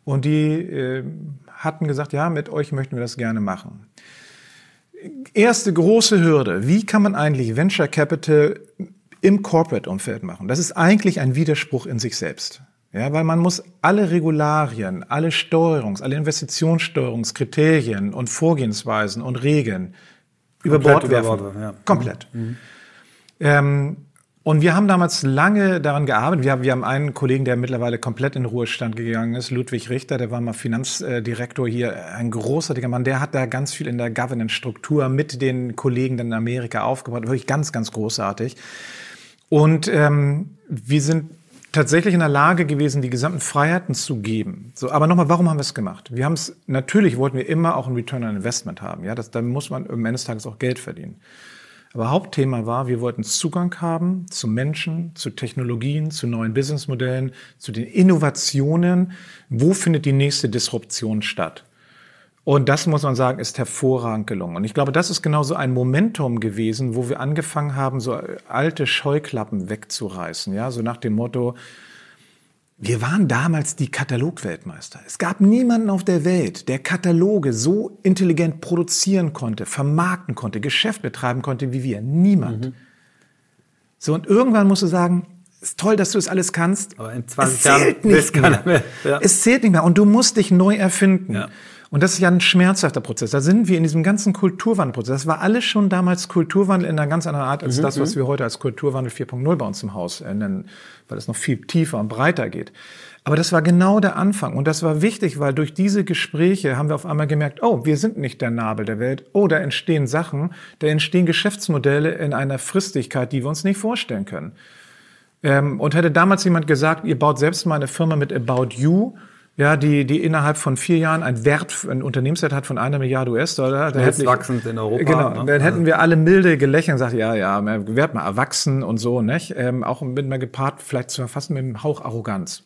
Und die äh, hatten gesagt, ja, mit euch möchten wir das gerne machen. Erste große Hürde, wie kann man eigentlich Venture Capital im Corporate-Umfeld machen. Das ist eigentlich ein Widerspruch in sich selbst. Ja, weil man muss alle Regularien, alle Steuerungs-, alle Investitionssteuerungskriterien und Vorgehensweisen und Regeln über Bord werfen. Über Bord, ja. Komplett. Mhm. Ähm, und wir haben damals lange daran gearbeitet. Wir haben, wir haben einen Kollegen, der mittlerweile komplett in Ruhestand gegangen ist, Ludwig Richter, der war mal Finanzdirektor hier, ein großartiger Mann. Der hat da ganz viel in der Governance-Struktur mit den Kollegen in Amerika aufgebaut. Wirklich ganz, ganz großartig. Und ähm, wir sind tatsächlich in der Lage gewesen, die gesamten Freiheiten zu geben. So, aber nochmal, warum haben wir es gemacht? Wir haben es, natürlich wollten wir immer auch ein Return on Investment haben. Ja, das, da muss man am Ende des Tages auch Geld verdienen. Aber Hauptthema war, wir wollten Zugang haben zu Menschen, zu Technologien, zu neuen Businessmodellen, zu den Innovationen. Wo findet die nächste Disruption statt? Und das muss man sagen, ist hervorragend gelungen. Und ich glaube, das ist genau so ein Momentum gewesen, wo wir angefangen haben, so alte Scheuklappen wegzureißen. Ja, so nach dem Motto, wir waren damals die Katalogweltmeister. Es gab niemanden auf der Welt, der Kataloge so intelligent produzieren konnte, vermarkten konnte, Geschäft betreiben konnte wie wir. Niemand. Mhm. So, und irgendwann musst du sagen, ist toll, dass du es alles kannst. Aber in 20 es zählt Jahren nicht mehr. mehr. Ja. Es zählt nicht mehr. Und du musst dich neu erfinden. Ja. Und das ist ja ein schmerzhafter Prozess. Da sind wir in diesem ganzen Kulturwandelprozess. Das war alles schon damals Kulturwandel in einer ganz anderen Art als mhm, das, was mhm. wir heute als Kulturwandel 4.0 bei uns im Haus nennen, weil es noch viel tiefer und breiter geht. Aber das war genau der Anfang. Und das war wichtig, weil durch diese Gespräche haben wir auf einmal gemerkt, oh, wir sind nicht der Nabel der Welt. Oh, da entstehen Sachen, da entstehen Geschäftsmodelle in einer Fristigkeit, die wir uns nicht vorstellen können. Ähm, und hätte damals jemand gesagt, ihr baut selbst mal eine Firma mit About You, ja, die, die innerhalb von vier Jahren ein Wert, ein Unternehmenswert hat von einer Milliarde US-Dollar. Hätten wachsend in Europa. Genau, ne? dann hätten wir alle milde gelächelt und gesagt, ja, ja, werd mal erwachsen und so, nicht? Ähm, auch mit mal gepaart, vielleicht zu verfassen mit einem Hauch Arroganz.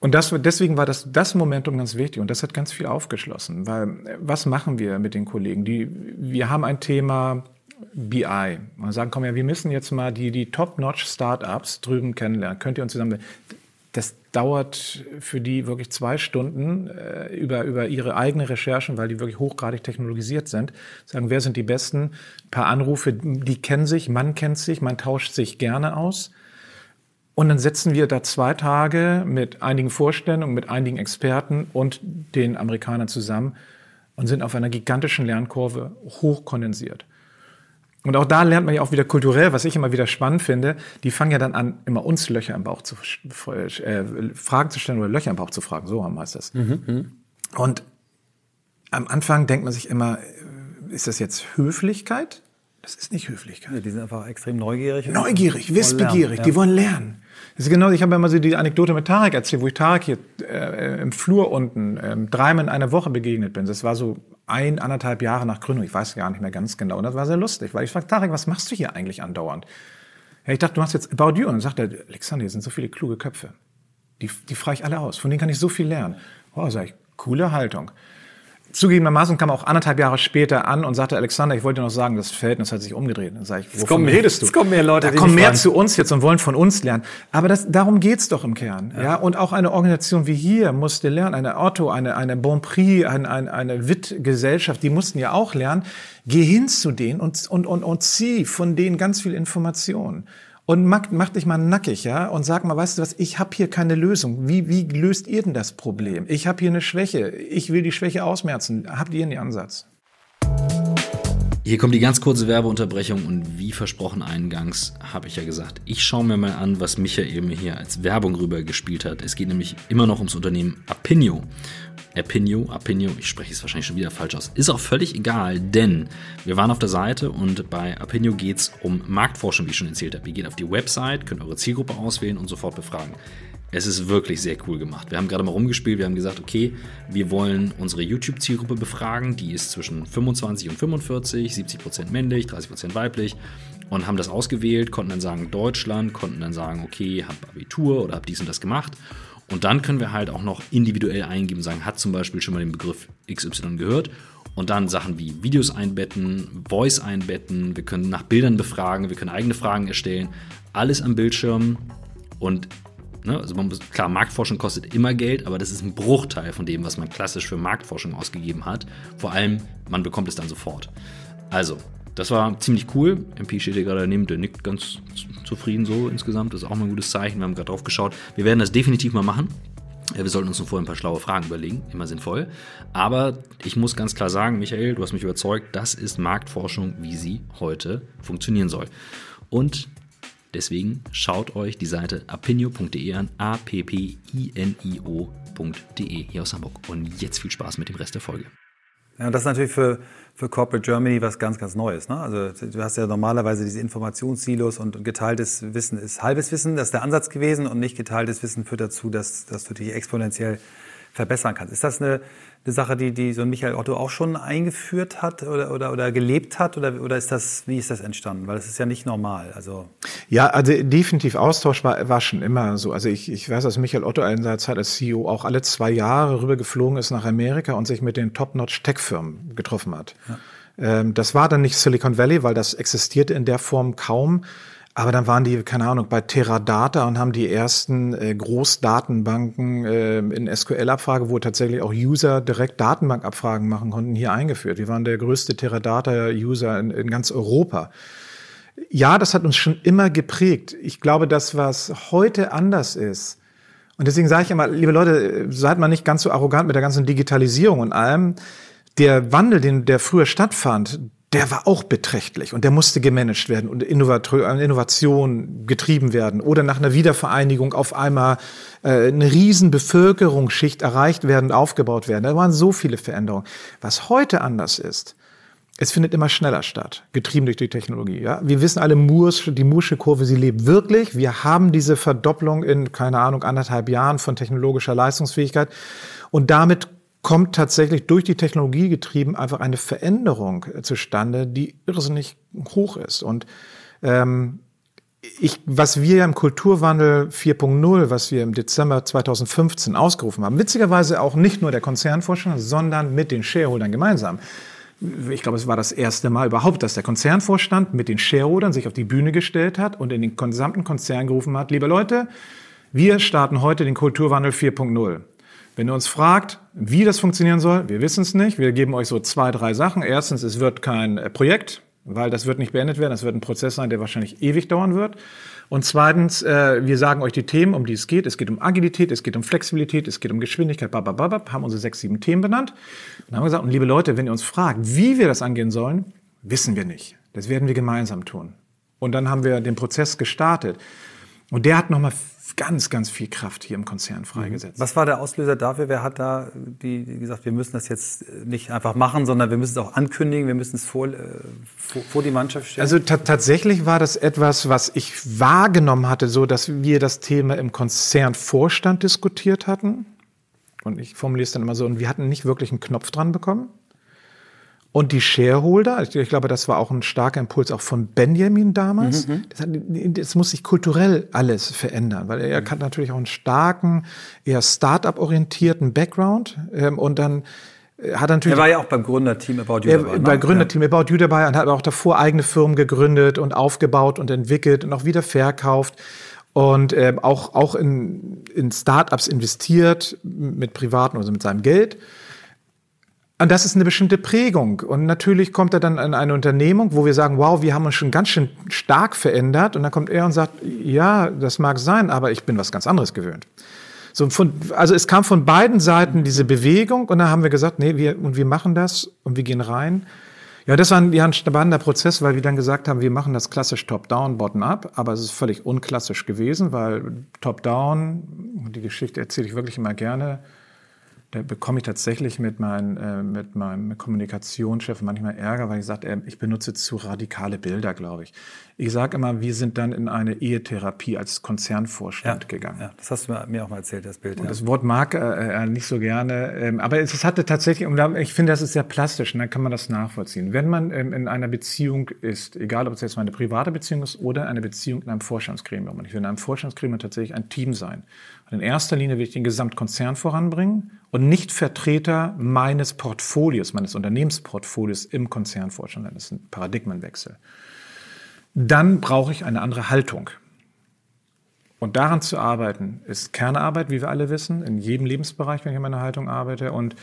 Und das, deswegen war das, das Momentum ganz wichtig und das hat ganz viel aufgeschlossen, weil was machen wir mit den Kollegen? Die, wir haben ein Thema BI. Und sagen, komm ja, wir müssen jetzt mal die, die Top-Notch Startups drüben kennenlernen. Könnt ihr uns zusammen, das dauert für die wirklich zwei Stunden äh, über, über ihre eigene Recherchen, weil die wirklich hochgradig technologisiert sind. Sagen, wer sind die Besten? Ein paar Anrufe, die kennen sich, man kennt sich, man tauscht sich gerne aus. Und dann setzen wir da zwei Tage mit einigen Vorstellungen, mit einigen Experten und den Amerikanern zusammen und sind auf einer gigantischen Lernkurve hochkondensiert. Und auch da lernt man ja auch wieder kulturell, was ich immer wieder spannend finde, die fangen ja dann an, immer uns Löcher im Bauch zu äh, Fragen zu stellen oder Löcher im Bauch zu fragen, so heißt das. Mhm, mhm, und am Anfang denkt man sich immer, äh, ist das jetzt Höflichkeit? Das ist nicht Höflichkeit. Ja, die sind einfach extrem neugierig. Neugierig, wissbegierig, ja. die wollen lernen. Das ist genau, ich habe ja immer so die Anekdote mit Tarek erzählt, wo ich Tarek hier äh, im Flur unten äh, dreimal in einer Woche begegnet bin. Das war so ein, anderthalb Jahre nach Gründung. Ich weiß gar nicht mehr ganz genau. Und das war sehr lustig, weil ich fragte, Tarek, was machst du hier eigentlich andauernd? Ja, ich dachte, du machst jetzt About You. Und dann sagt er, Alexander, hier sind so viele kluge Köpfe. Die, die frage ich alle aus. Von denen kann ich so viel lernen. Oh, sag ich, coole Haltung. Zugegebenermaßen kam auch anderthalb Jahre später an und sagte, Alexander, ich wollte dir noch sagen, das Verhältnis hat sich umgedreht. Dann sage ich, wovon redest du? Es kommen mehr Leute, da kommen mehr zu uns jetzt und wollen von uns lernen. Aber das, darum geht's doch im Kern. Ja. ja. Und auch eine Organisation wie hier musste lernen, eine Otto, eine, eine Bonprix, eine, eine, eine WIT-Gesellschaft, die mussten ja auch lernen. Geh hin zu denen und, und, und, und zieh von denen ganz viel Information und mach, mach dich mal nackig, ja, und sag mal, weißt du was, ich habe hier keine Lösung. Wie, wie löst ihr denn das Problem? Ich habe hier eine Schwäche. Ich will die Schwäche ausmerzen. Habt ihr einen Ansatz? Hier kommt die ganz kurze Werbeunterbrechung und wie versprochen eingangs habe ich ja gesagt, ich schaue mir mal an, was Michael mir hier als Werbung rüber gespielt hat. Es geht nämlich immer noch ums Unternehmen Apinio. Apinio, Apinio, ich spreche es wahrscheinlich schon wieder falsch aus. Ist auch völlig egal, denn wir waren auf der Seite und bei Apinio geht es um Marktforschung, wie ich schon erzählt habe. Ihr geht auf die Website, könnt eure Zielgruppe auswählen und sofort befragen. Es ist wirklich sehr cool gemacht. Wir haben gerade mal rumgespielt, wir haben gesagt, okay, wir wollen unsere YouTube-Zielgruppe befragen, die ist zwischen 25 und 45, 70% männlich, 30% weiblich und haben das ausgewählt, konnten dann sagen Deutschland, konnten dann sagen, okay, hab Abitur oder hab dies und das gemacht. Und dann können wir halt auch noch individuell eingeben, sagen, hat zum Beispiel schon mal den Begriff XY gehört. Und dann Sachen wie Videos einbetten, Voice einbetten, wir können nach Bildern befragen, wir können eigene Fragen erstellen. Alles am Bildschirm. Und Ne? Also muss, klar, Marktforschung kostet immer Geld, aber das ist ein Bruchteil von dem, was man klassisch für Marktforschung ausgegeben hat. Vor allem, man bekommt es dann sofort. Also, das war ziemlich cool. MP steht hier gerade daneben, der nickt ganz zufrieden so insgesamt. Das ist auch mal ein gutes Zeichen. Wir haben gerade drauf geschaut. Wir werden das definitiv mal machen. Wir sollten uns nur vorher ein paar schlaue Fragen überlegen, immer sinnvoll. Aber ich muss ganz klar sagen, Michael, du hast mich überzeugt, das ist Marktforschung, wie sie heute funktionieren soll. Und Deswegen schaut euch die Seite apinio.de an, a-p-p-i-n-i-o.de hier aus Hamburg. Und jetzt viel Spaß mit dem Rest der Folge. Ja, das ist natürlich für, für Corporate Germany was ganz, ganz Neues. Ne? Also du hast ja normalerweise diese Informationssilos und geteiltes Wissen ist halbes Wissen, das ist der Ansatz gewesen und nicht geteiltes Wissen führt dazu, dass, dass du dich exponentiell verbessern kannst. Ist das eine, eine Sache, die, die so ein Michael Otto auch schon eingeführt hat oder, oder, oder gelebt hat? Oder, oder ist das, wie ist das entstanden? Weil das ist ja nicht normal. Also ja, also definitiv Austausch war, war schon immer so. Also ich, ich weiß, dass Michael Otto in seiner Zeit als CEO auch alle zwei Jahre rüber geflogen ist nach Amerika und sich mit den Top-Notch-Tech-Firmen getroffen hat. Ja. Ähm, das war dann nicht Silicon Valley, weil das existierte in der Form kaum. Aber dann waren die, keine Ahnung, bei Teradata und haben die ersten äh, Großdatenbanken äh, in SQL-Abfrage, wo tatsächlich auch User direkt Datenbankabfragen machen konnten, hier eingeführt. Wir waren der größte Teradata-User in, in ganz Europa. Ja, das hat uns schon immer geprägt. Ich glaube, das, was heute anders ist, und deswegen sage ich immer, liebe Leute, seid mal nicht ganz so arrogant mit der ganzen Digitalisierung und allem. Der Wandel, den der früher stattfand, der war auch beträchtlich und der musste gemanagt werden und Innovation getrieben werden oder nach einer Wiedervereinigung auf einmal äh, eine riesen Bevölkerungsschicht erreicht werden, aufgebaut werden. Da waren so viele Veränderungen. Was heute anders ist, es findet immer schneller statt, getrieben durch die Technologie. Ja? Wir wissen alle, Moores, die Moorsche Kurve, sie lebt wirklich. Wir haben diese Verdopplung in, keine Ahnung, anderthalb Jahren von technologischer Leistungsfähigkeit. Und damit kommt tatsächlich durch die Technologie getrieben einfach eine Veränderung äh, zustande, die irrsinnig hoch ist. Und ähm, ich, was wir im Kulturwandel 4.0, was wir im Dezember 2015 ausgerufen haben, witzigerweise auch nicht nur der Konzernvorstand, sondern mit den Shareholdern gemeinsam. Ich glaube, es war das erste Mal überhaupt, dass der Konzernvorstand mit den Shareholdern sich auf die Bühne gestellt hat und in den gesamten Konzern gerufen hat, liebe Leute, wir starten heute den Kulturwandel 4.0. Wenn ihr uns fragt, wie das funktionieren soll, wir wissen es nicht. Wir geben euch so zwei, drei Sachen. Erstens, es wird kein äh, Projekt, weil das wird nicht beendet werden. Das wird ein Prozess sein, der wahrscheinlich ewig dauern wird. Und zweitens, äh, wir sagen euch die Themen, um die es geht. Es geht um Agilität, es geht um Flexibilität, es geht um Geschwindigkeit, babababab, haben unsere sechs, sieben Themen benannt. Und haben gesagt, und liebe Leute, wenn ihr uns fragt, wie wir das angehen sollen, wissen wir nicht. Das werden wir gemeinsam tun. Und dann haben wir den Prozess gestartet. Und der hat nochmal ganz, ganz viel Kraft hier im Konzern freigesetzt. Was war der Auslöser dafür? Wer hat da die, die gesagt, wir müssen das jetzt nicht einfach machen, sondern wir müssen es auch ankündigen, wir müssen es vor, äh, vor, vor die Mannschaft stellen? Also tatsächlich war das etwas, was ich wahrgenommen hatte, so dass wir das Thema im Konzernvorstand diskutiert hatten. Und ich formuliere es dann immer so, und wir hatten nicht wirklich einen Knopf dran bekommen. Und die Shareholder, ich glaube, das war auch ein starker Impuls auch von Benjamin damals. Mhm. Das, hat, das, muss sich kulturell alles verändern, weil er hat natürlich auch einen starken, eher Start-up-orientierten Background ähm, und dann äh, hat natürlich. Er war ja auch beim Gründerteam About You dabei. Ne? Beim Gründerteam ja. About You dabei und hat auch davor eigene Firmen gegründet und aufgebaut und entwickelt und auch wieder verkauft und äh, auch, auch in, in Startups investiert mit privaten, also mit seinem Geld. Und das ist eine bestimmte Prägung. Und natürlich kommt er dann an eine Unternehmung, wo wir sagen, wow, wir haben uns schon ganz schön stark verändert. Und dann kommt er und sagt, ja, das mag sein, aber ich bin was ganz anderes gewöhnt. So von, also es kam von beiden Seiten diese Bewegung und dann haben wir gesagt, nee, wir, und wir machen das und wir gehen rein. Ja, das war ein, ja, ein spannender Prozess, weil wir dann gesagt haben, wir machen das klassisch Top-Down, Bottom-Up, aber es ist völlig unklassisch gewesen, weil Top-Down, die Geschichte erzähle ich wirklich immer gerne, da bekomme ich tatsächlich mit, mein, äh, mit meinem Kommunikationschef manchmal Ärger, weil ich sage, äh, ich benutze zu radikale Bilder, glaube ich. Ich sage immer, wir sind dann in eine Ehetherapie als Konzernvorstand ja, gegangen. Ja, das hast du mir auch mal erzählt, das Bild. Und ja. das Wort mag äh, nicht so gerne, ähm, aber es, es, hatte tatsächlich, und ich finde, das ist sehr plastisch und dann kann man das nachvollziehen. Wenn man ähm, in einer Beziehung ist, egal ob es jetzt eine private Beziehung ist oder eine Beziehung in einem Vorstandsgremium, und ich will in einem Vorstandsgremium tatsächlich ein Team sein. Und in erster Linie will ich den Gesamtkonzern voranbringen und nicht Vertreter meines Portfolios, meines Unternehmensportfolios im Konzernvorstand. Das ist ein Paradigmenwechsel. Dann brauche ich eine andere Haltung. Und daran zu arbeiten, ist Kernarbeit, wie wir alle wissen, in jedem Lebensbereich, wenn ich an meiner Haltung arbeite. Und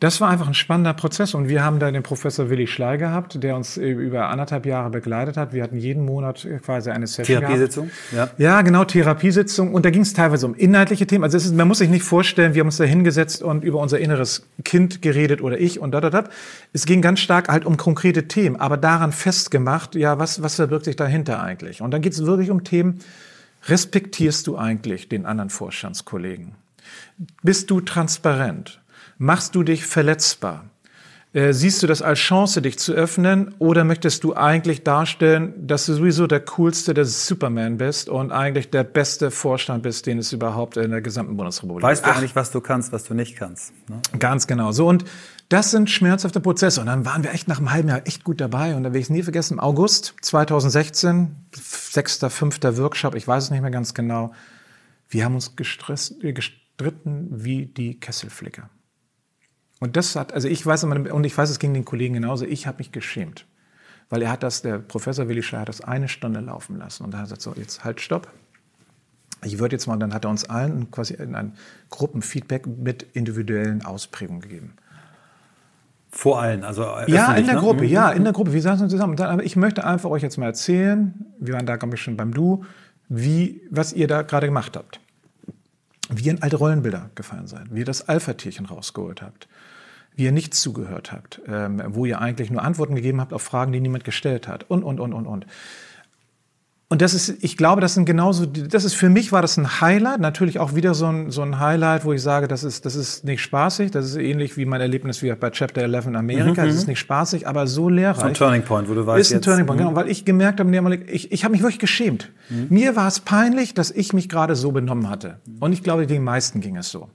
das war einfach ein spannender Prozess und wir haben da den Professor Willi Schley gehabt, der uns über anderthalb Jahre begleitet hat. Wir hatten jeden Monat quasi eine Session Therapiesitzung? Ja. ja, genau, Therapiesitzung. Und da ging es teilweise um inhaltliche Themen. Also ist, man muss sich nicht vorstellen, wir haben uns da hingesetzt und über unser inneres Kind geredet oder ich und da, da, da. Es ging ganz stark halt um konkrete Themen, aber daran festgemacht, ja, was, was verbirgt sich dahinter eigentlich? Und dann geht es wirklich um Themen, respektierst du eigentlich den anderen Vorstandskollegen? Bist du transparent? Machst du dich verletzbar? Äh, siehst du das als Chance, dich zu öffnen, oder möchtest du eigentlich darstellen, dass du sowieso der coolste, der Superman bist und eigentlich der beste Vorstand bist, den es überhaupt in der gesamten Bundesrepublik gibt? Weißt du eigentlich, was du kannst, was du nicht kannst? Ne? Ganz genau. So und das sind schmerzhafte Prozesse. Und dann waren wir echt nach einem halben Jahr echt gut dabei. Und da will ich es nie vergessen. Im August 2016, sechster, fünfter Workshop, ich weiß es nicht mehr ganz genau. Wir haben uns gestresst, gestritten wie die Kesselflicker. Und das hat, also ich weiß, und ich weiß, es ging den Kollegen genauso, ich habe mich geschämt. Weil er hat das, der Professor Willi Schleier hat das eine Stunde laufen lassen. Und da hat er gesagt, so, jetzt halt, stopp. Ich würde jetzt mal, dann hat er uns allen quasi in ein Gruppenfeedback mit individuellen Ausprägungen gegeben. Vor allen, also Ja, in der ne? Gruppe, ja, in der Gruppe. Wir saßen zusammen. Dann, aber ich möchte einfach euch jetzt mal erzählen, wir waren da, glaube ich, schon beim Du, wie, was ihr da gerade gemacht habt. Wie ihr in alte Rollenbilder gefallen seid, wie ihr das Alpha-Tierchen rausgeholt habt, wie ihr nichts zugehört habt, ähm, wo ihr eigentlich nur Antworten gegeben habt auf Fragen, die niemand gestellt hat und, und, und, und, und. Und das ist, ich glaube, das sind genauso, das ist für mich war das ein Highlight, natürlich auch wieder so ein, so ein Highlight, wo ich sage, das ist, das ist nicht spaßig, das ist ähnlich wie mein Erlebnis wie bei Chapter 11 in Amerika, mhm. das ist nicht spaßig, aber so lehrreich. So ein Turning Point, wo du weißt Ist ein Turning Point, mhm. genau, weil ich gemerkt habe, ich, ich habe mich wirklich geschämt. Mhm. Mir war es peinlich, dass ich mich gerade so benommen hatte. Und ich glaube, den meisten ging es so.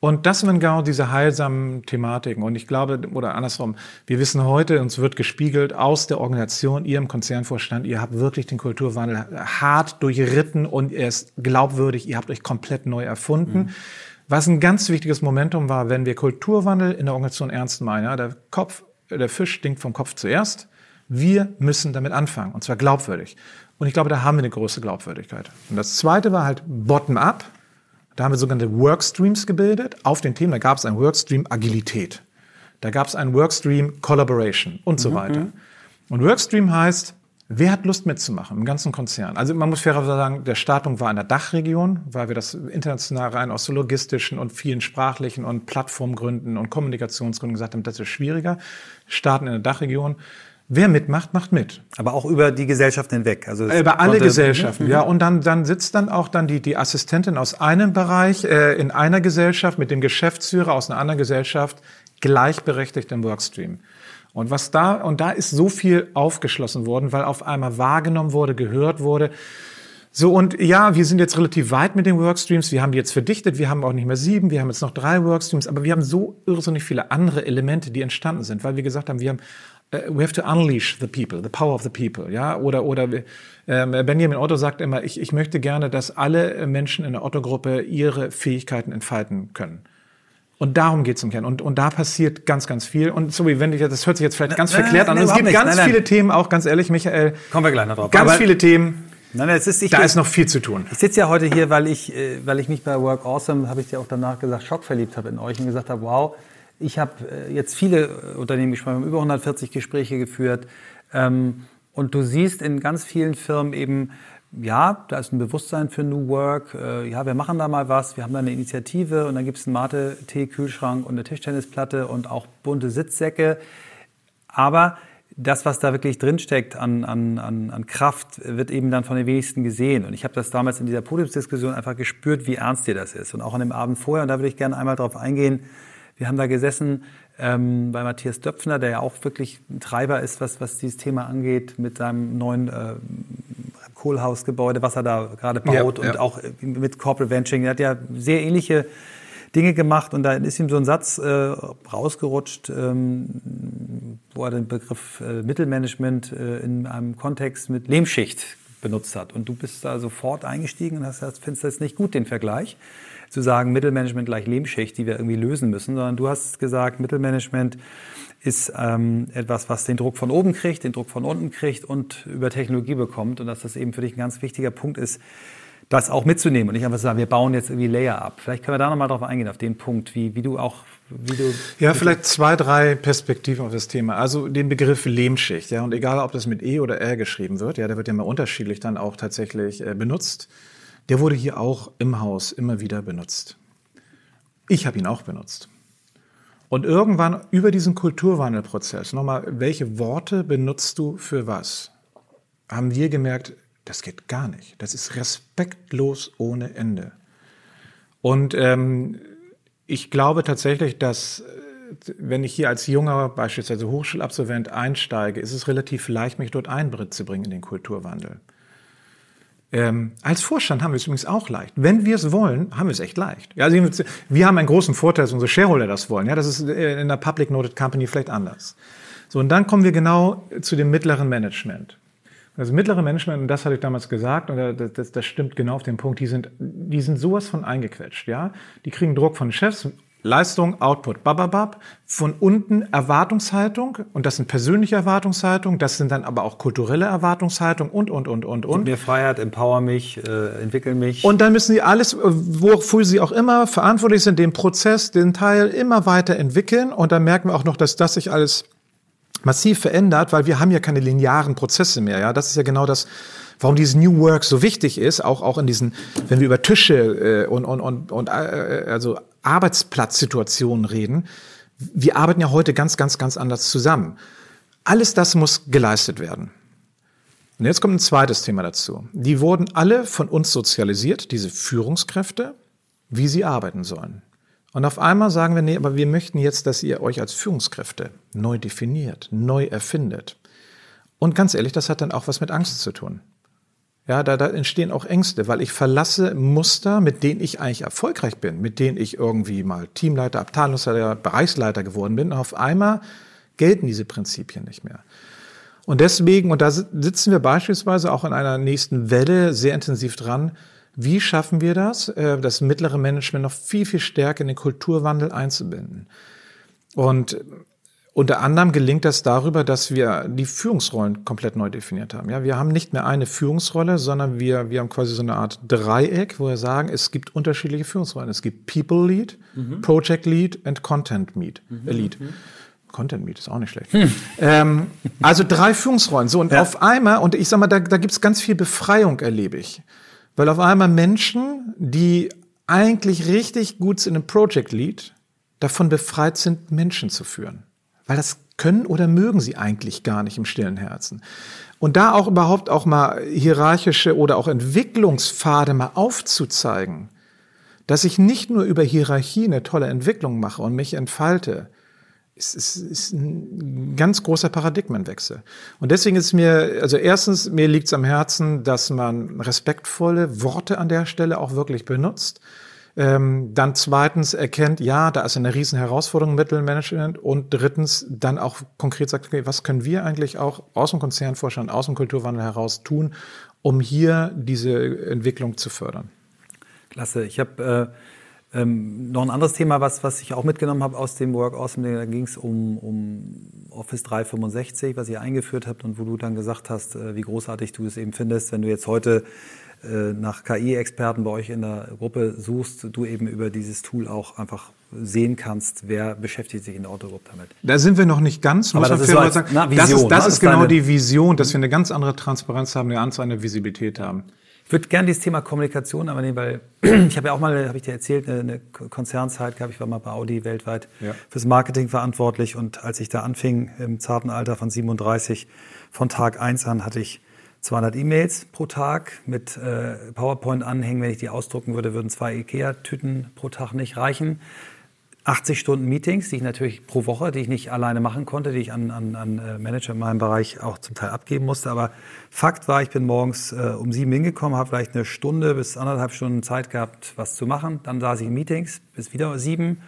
Und das sind genau diese heilsamen Thematiken. Und ich glaube, oder andersrum, wir wissen heute, uns wird gespiegelt aus der Organisation, ihr im Konzernvorstand, ihr habt wirklich den Kulturwandel hart durchritten und er ist glaubwürdig, ihr habt euch komplett neu erfunden. Mhm. Was ein ganz wichtiges Momentum war, wenn wir Kulturwandel in der Organisation ernst meinen, ja, der Kopf, der Fisch stinkt vom Kopf zuerst. Wir müssen damit anfangen, und zwar glaubwürdig. Und ich glaube, da haben wir eine große Glaubwürdigkeit. Und das zweite war halt bottom-up. Da haben wir sogenannte Workstreams gebildet auf den Themen. Da gab es einen Workstream Agilität. Da gab es einen Workstream Collaboration und so mhm. weiter. Und Workstream heißt, wer hat Lust mitzumachen im ganzen Konzern? Also man muss fairerweise sagen, der Startung war in der Dachregion, weil wir das international rein aus so logistischen und vielen sprachlichen und Plattformgründen und Kommunikationsgründen gesagt haben, das ist schwieriger. Starten in der Dachregion. Wer mitmacht, macht mit. Aber auch über die Gesellschaft hinweg. Also über alle Gesellschaften, mhm. ja. Und dann, dann sitzt dann auch dann die, die Assistentin aus einem Bereich äh, in einer Gesellschaft mit dem Geschäftsführer aus einer anderen Gesellschaft gleichberechtigt im Workstream. Und was da, und da ist so viel aufgeschlossen worden, weil auf einmal wahrgenommen wurde, gehört wurde. So, und ja, wir sind jetzt relativ weit mit den Workstreams. Wir haben die jetzt verdichtet. Wir haben auch nicht mehr sieben. Wir haben jetzt noch drei Workstreams. Aber wir haben so irrsinnig viele andere Elemente, die entstanden sind, weil wir gesagt haben, wir haben we have to unleash the people, the power of the people, ja, oder oder ähm, Benjamin Otto sagt immer, ich, ich möchte gerne, dass alle Menschen in der Otto-Gruppe ihre Fähigkeiten entfalten können. Und darum geht's im Kern. Und, und da passiert ganz, ganz viel. Und so wie wenn ich, das hört sich jetzt vielleicht ganz nein, verklärt nein, nein, an. es gibt nicht. ganz viele Themen, auch ganz ehrlich, Michael. Kommen wir gleich noch drauf. Ganz Aber viele Themen. Nein, nein, es ist, ich, da ist noch viel zu tun. Ich sitze ja heute hier, weil ich, äh, weil ich mich bei Work Awesome, habe ich dir auch danach gesagt, schockverliebt habe in euch und gesagt habe, wow, ich habe äh, jetzt viele äh, Unternehmen gesprochen, über 140 Gespräche geführt. Ähm, und du siehst in ganz vielen Firmen eben, ja, da ist ein Bewusstsein für New Work. Äh, ja, wir machen da mal was. Wir haben da eine Initiative und dann gibt es einen Mate-Tee-Kühlschrank und eine Tischtennisplatte und auch bunte Sitzsäcke. Aber das, was da wirklich drinsteckt an, an, an, an Kraft, wird eben dann von den wenigsten gesehen. Und ich habe das damals in dieser Podiumsdiskussion einfach gespürt, wie ernst dir das ist. Und auch an dem Abend vorher, und da würde ich gerne einmal drauf eingehen, wir haben da gesessen ähm, bei Matthias Döpfner, der ja auch wirklich ein Treiber ist, was, was dieses Thema angeht, mit seinem neuen äh, Kohlhausgebäude, was er da gerade baut ja, und ja. auch mit Corporate Venturing. Er hat ja sehr ähnliche Dinge gemacht und da ist ihm so ein Satz äh, rausgerutscht, ähm, wo er den Begriff äh, Mittelmanagement äh, in einem Kontext mit Lehmschicht benutzt hat. Und du bist da sofort eingestiegen und hast gesagt, findest das nicht gut, den Vergleich? Zu sagen, Mittelmanagement gleich Lehmschicht, die wir irgendwie lösen müssen, sondern du hast gesagt, Mittelmanagement ist ähm, etwas, was den Druck von oben kriegt, den Druck von unten kriegt und über Technologie bekommt und dass das eben für dich ein ganz wichtiger Punkt ist, das auch mitzunehmen und nicht einfach zu sagen, wir bauen jetzt irgendwie Layer ab. Vielleicht können wir da nochmal drauf eingehen, auf den Punkt, wie, wie du auch wie du ja, vielleicht zwei, drei Perspektiven auf das Thema. Also den Begriff Lehmschicht, ja, und egal, ob das mit E oder R geschrieben wird, ja, der wird ja mal unterschiedlich dann auch tatsächlich äh, benutzt. Der wurde hier auch im Haus immer wieder benutzt. Ich habe ihn auch benutzt. Und irgendwann über diesen Kulturwandelprozess, nochmal, welche Worte benutzt du für was? Haben wir gemerkt, das geht gar nicht. Das ist respektlos ohne Ende. Und ähm, ich glaube tatsächlich, dass äh, wenn ich hier als junger, beispielsweise Hochschulabsolvent einsteige, ist es relativ leicht, mich dort einzubringen in den Kulturwandel. Ähm, als Vorstand haben wir es übrigens auch leicht. Wenn wir es wollen, haben wir es echt leicht. Ja, also wir haben einen großen Vorteil, dass unsere Shareholder das wollen. Ja, das ist äh, in einer Public Noted Company vielleicht anders. So, und dann kommen wir genau zu dem mittleren Management. Das mittlere Management, und das hatte ich damals gesagt, und das, das, das stimmt genau auf den Punkt, die sind, die sind sowas von eingequetscht, ja. Die kriegen Druck von Chefs, Leistung, Output, bababab. Von unten Erwartungshaltung und das sind persönliche Erwartungshaltungen, das sind dann aber auch kulturelle Erwartungshaltungen und, und, und, und, und. Mehr Freiheit, empower mich, äh, entwickel mich. Und dann müssen sie alles, wofür sie auch immer verantwortlich sind, den Prozess, den Teil immer weiter entwickeln und dann merken wir auch noch, dass das sich alles massiv verändert, weil wir haben ja keine linearen Prozesse mehr. Ja, das ist ja genau das, warum dieses New Work so wichtig ist, auch auch in diesen, wenn wir über Tische äh, und und und, und äh, also Arbeitsplatzsituationen reden. Wir arbeiten ja heute ganz ganz ganz anders zusammen. Alles das muss geleistet werden. Und jetzt kommt ein zweites Thema dazu. Die wurden alle von uns sozialisiert, diese Führungskräfte, wie sie arbeiten sollen. Und auf einmal sagen wir, nee, aber wir möchten jetzt, dass ihr euch als Führungskräfte neu definiert, neu erfindet. Und ganz ehrlich, das hat dann auch was mit Angst zu tun. Ja, da, da entstehen auch Ängste, weil ich verlasse Muster, mit denen ich eigentlich erfolgreich bin, mit denen ich irgendwie mal Teamleiter, Abteilungsleiter, Bereichsleiter geworden bin. Und auf einmal gelten diese Prinzipien nicht mehr. Und deswegen, und da sitzen wir beispielsweise auch in einer nächsten Welle sehr intensiv dran, wie schaffen wir das, äh, das mittlere Management noch viel, viel stärker in den Kulturwandel einzubinden? Und unter anderem gelingt das darüber, dass wir die Führungsrollen komplett neu definiert haben. Ja, wir haben nicht mehr eine Führungsrolle, sondern wir, wir haben quasi so eine Art Dreieck, wo wir sagen, es gibt unterschiedliche Führungsrollen. Es gibt People Lead, mhm. Project Lead und Content Lead. Mhm. Lead. Mhm. Content Meet ist auch nicht schlecht. Hm. Ähm, also drei Führungsrollen. So, und ja. auf einmal, und ich sag mal, da, da gibt's ganz viel Befreiung, erlebe ich. Weil auf einmal Menschen, die eigentlich richtig gut sind im Project Lead, davon befreit sind, Menschen zu führen. Weil das können oder mögen sie eigentlich gar nicht im stillen Herzen. Und da auch überhaupt auch mal hierarchische oder auch Entwicklungspfade mal aufzuzeigen, dass ich nicht nur über Hierarchie eine tolle Entwicklung mache und mich entfalte, ist, ist, ist ein ganz großer Paradigmenwechsel. Und deswegen ist mir, also erstens, mir liegt es am Herzen, dass man respektvolle Worte an der Stelle auch wirklich benutzt. Ähm, dann zweitens erkennt, ja, da ist eine riesen Herausforderung Mittelmanagement und drittens dann auch konkret sagt, okay, was können wir eigentlich auch aus dem Konzernvorstand, aus dem Kulturwandel heraus tun, um hier diese Entwicklung zu fördern. Klasse. Ich habe äh ähm, noch ein anderes Thema, was, was ich auch mitgenommen habe aus dem Work Awesome, da ging es um, um Office 365, was ihr eingeführt habt und wo du dann gesagt hast, äh, wie großartig du es eben findest, wenn du jetzt heute nach KI-Experten bei euch in der Gruppe suchst, du eben über dieses Tool auch einfach sehen kannst, wer beschäftigt sich in der Autogruppe damit. Da sind wir noch nicht ganz, muss Aber das, ist, so sagen. Na, Vision, das ist, das ist genau die Vision, dass wir eine ganz andere Transparenz haben, eine ganz andere Visibilität haben. Ich würde gerne dieses Thema Kommunikation aber nehmen, weil (clears throat) ich habe ja auch mal, habe ich dir erzählt, eine, eine Konzernzeit gehabt. Ich war mal bei Audi weltweit ja. fürs Marketing verantwortlich und als ich da anfing im zarten Alter von 37, von Tag eins an hatte ich 200 E-Mails pro Tag mit äh, PowerPoint-Anhängen. Wenn ich die ausdrucken würde, würden zwei IKEA-Tüten pro Tag nicht reichen. 80 Stunden Meetings, die ich natürlich pro Woche, die ich nicht alleine machen konnte, die ich an, an, an äh, Manager in meinem Bereich auch zum Teil abgeben musste. Aber Fakt war, ich bin morgens äh, um sieben hingekommen, habe vielleicht eine Stunde bis anderthalb Stunden Zeit gehabt, was zu machen. Dann saß ich in Meetings bis wieder sieben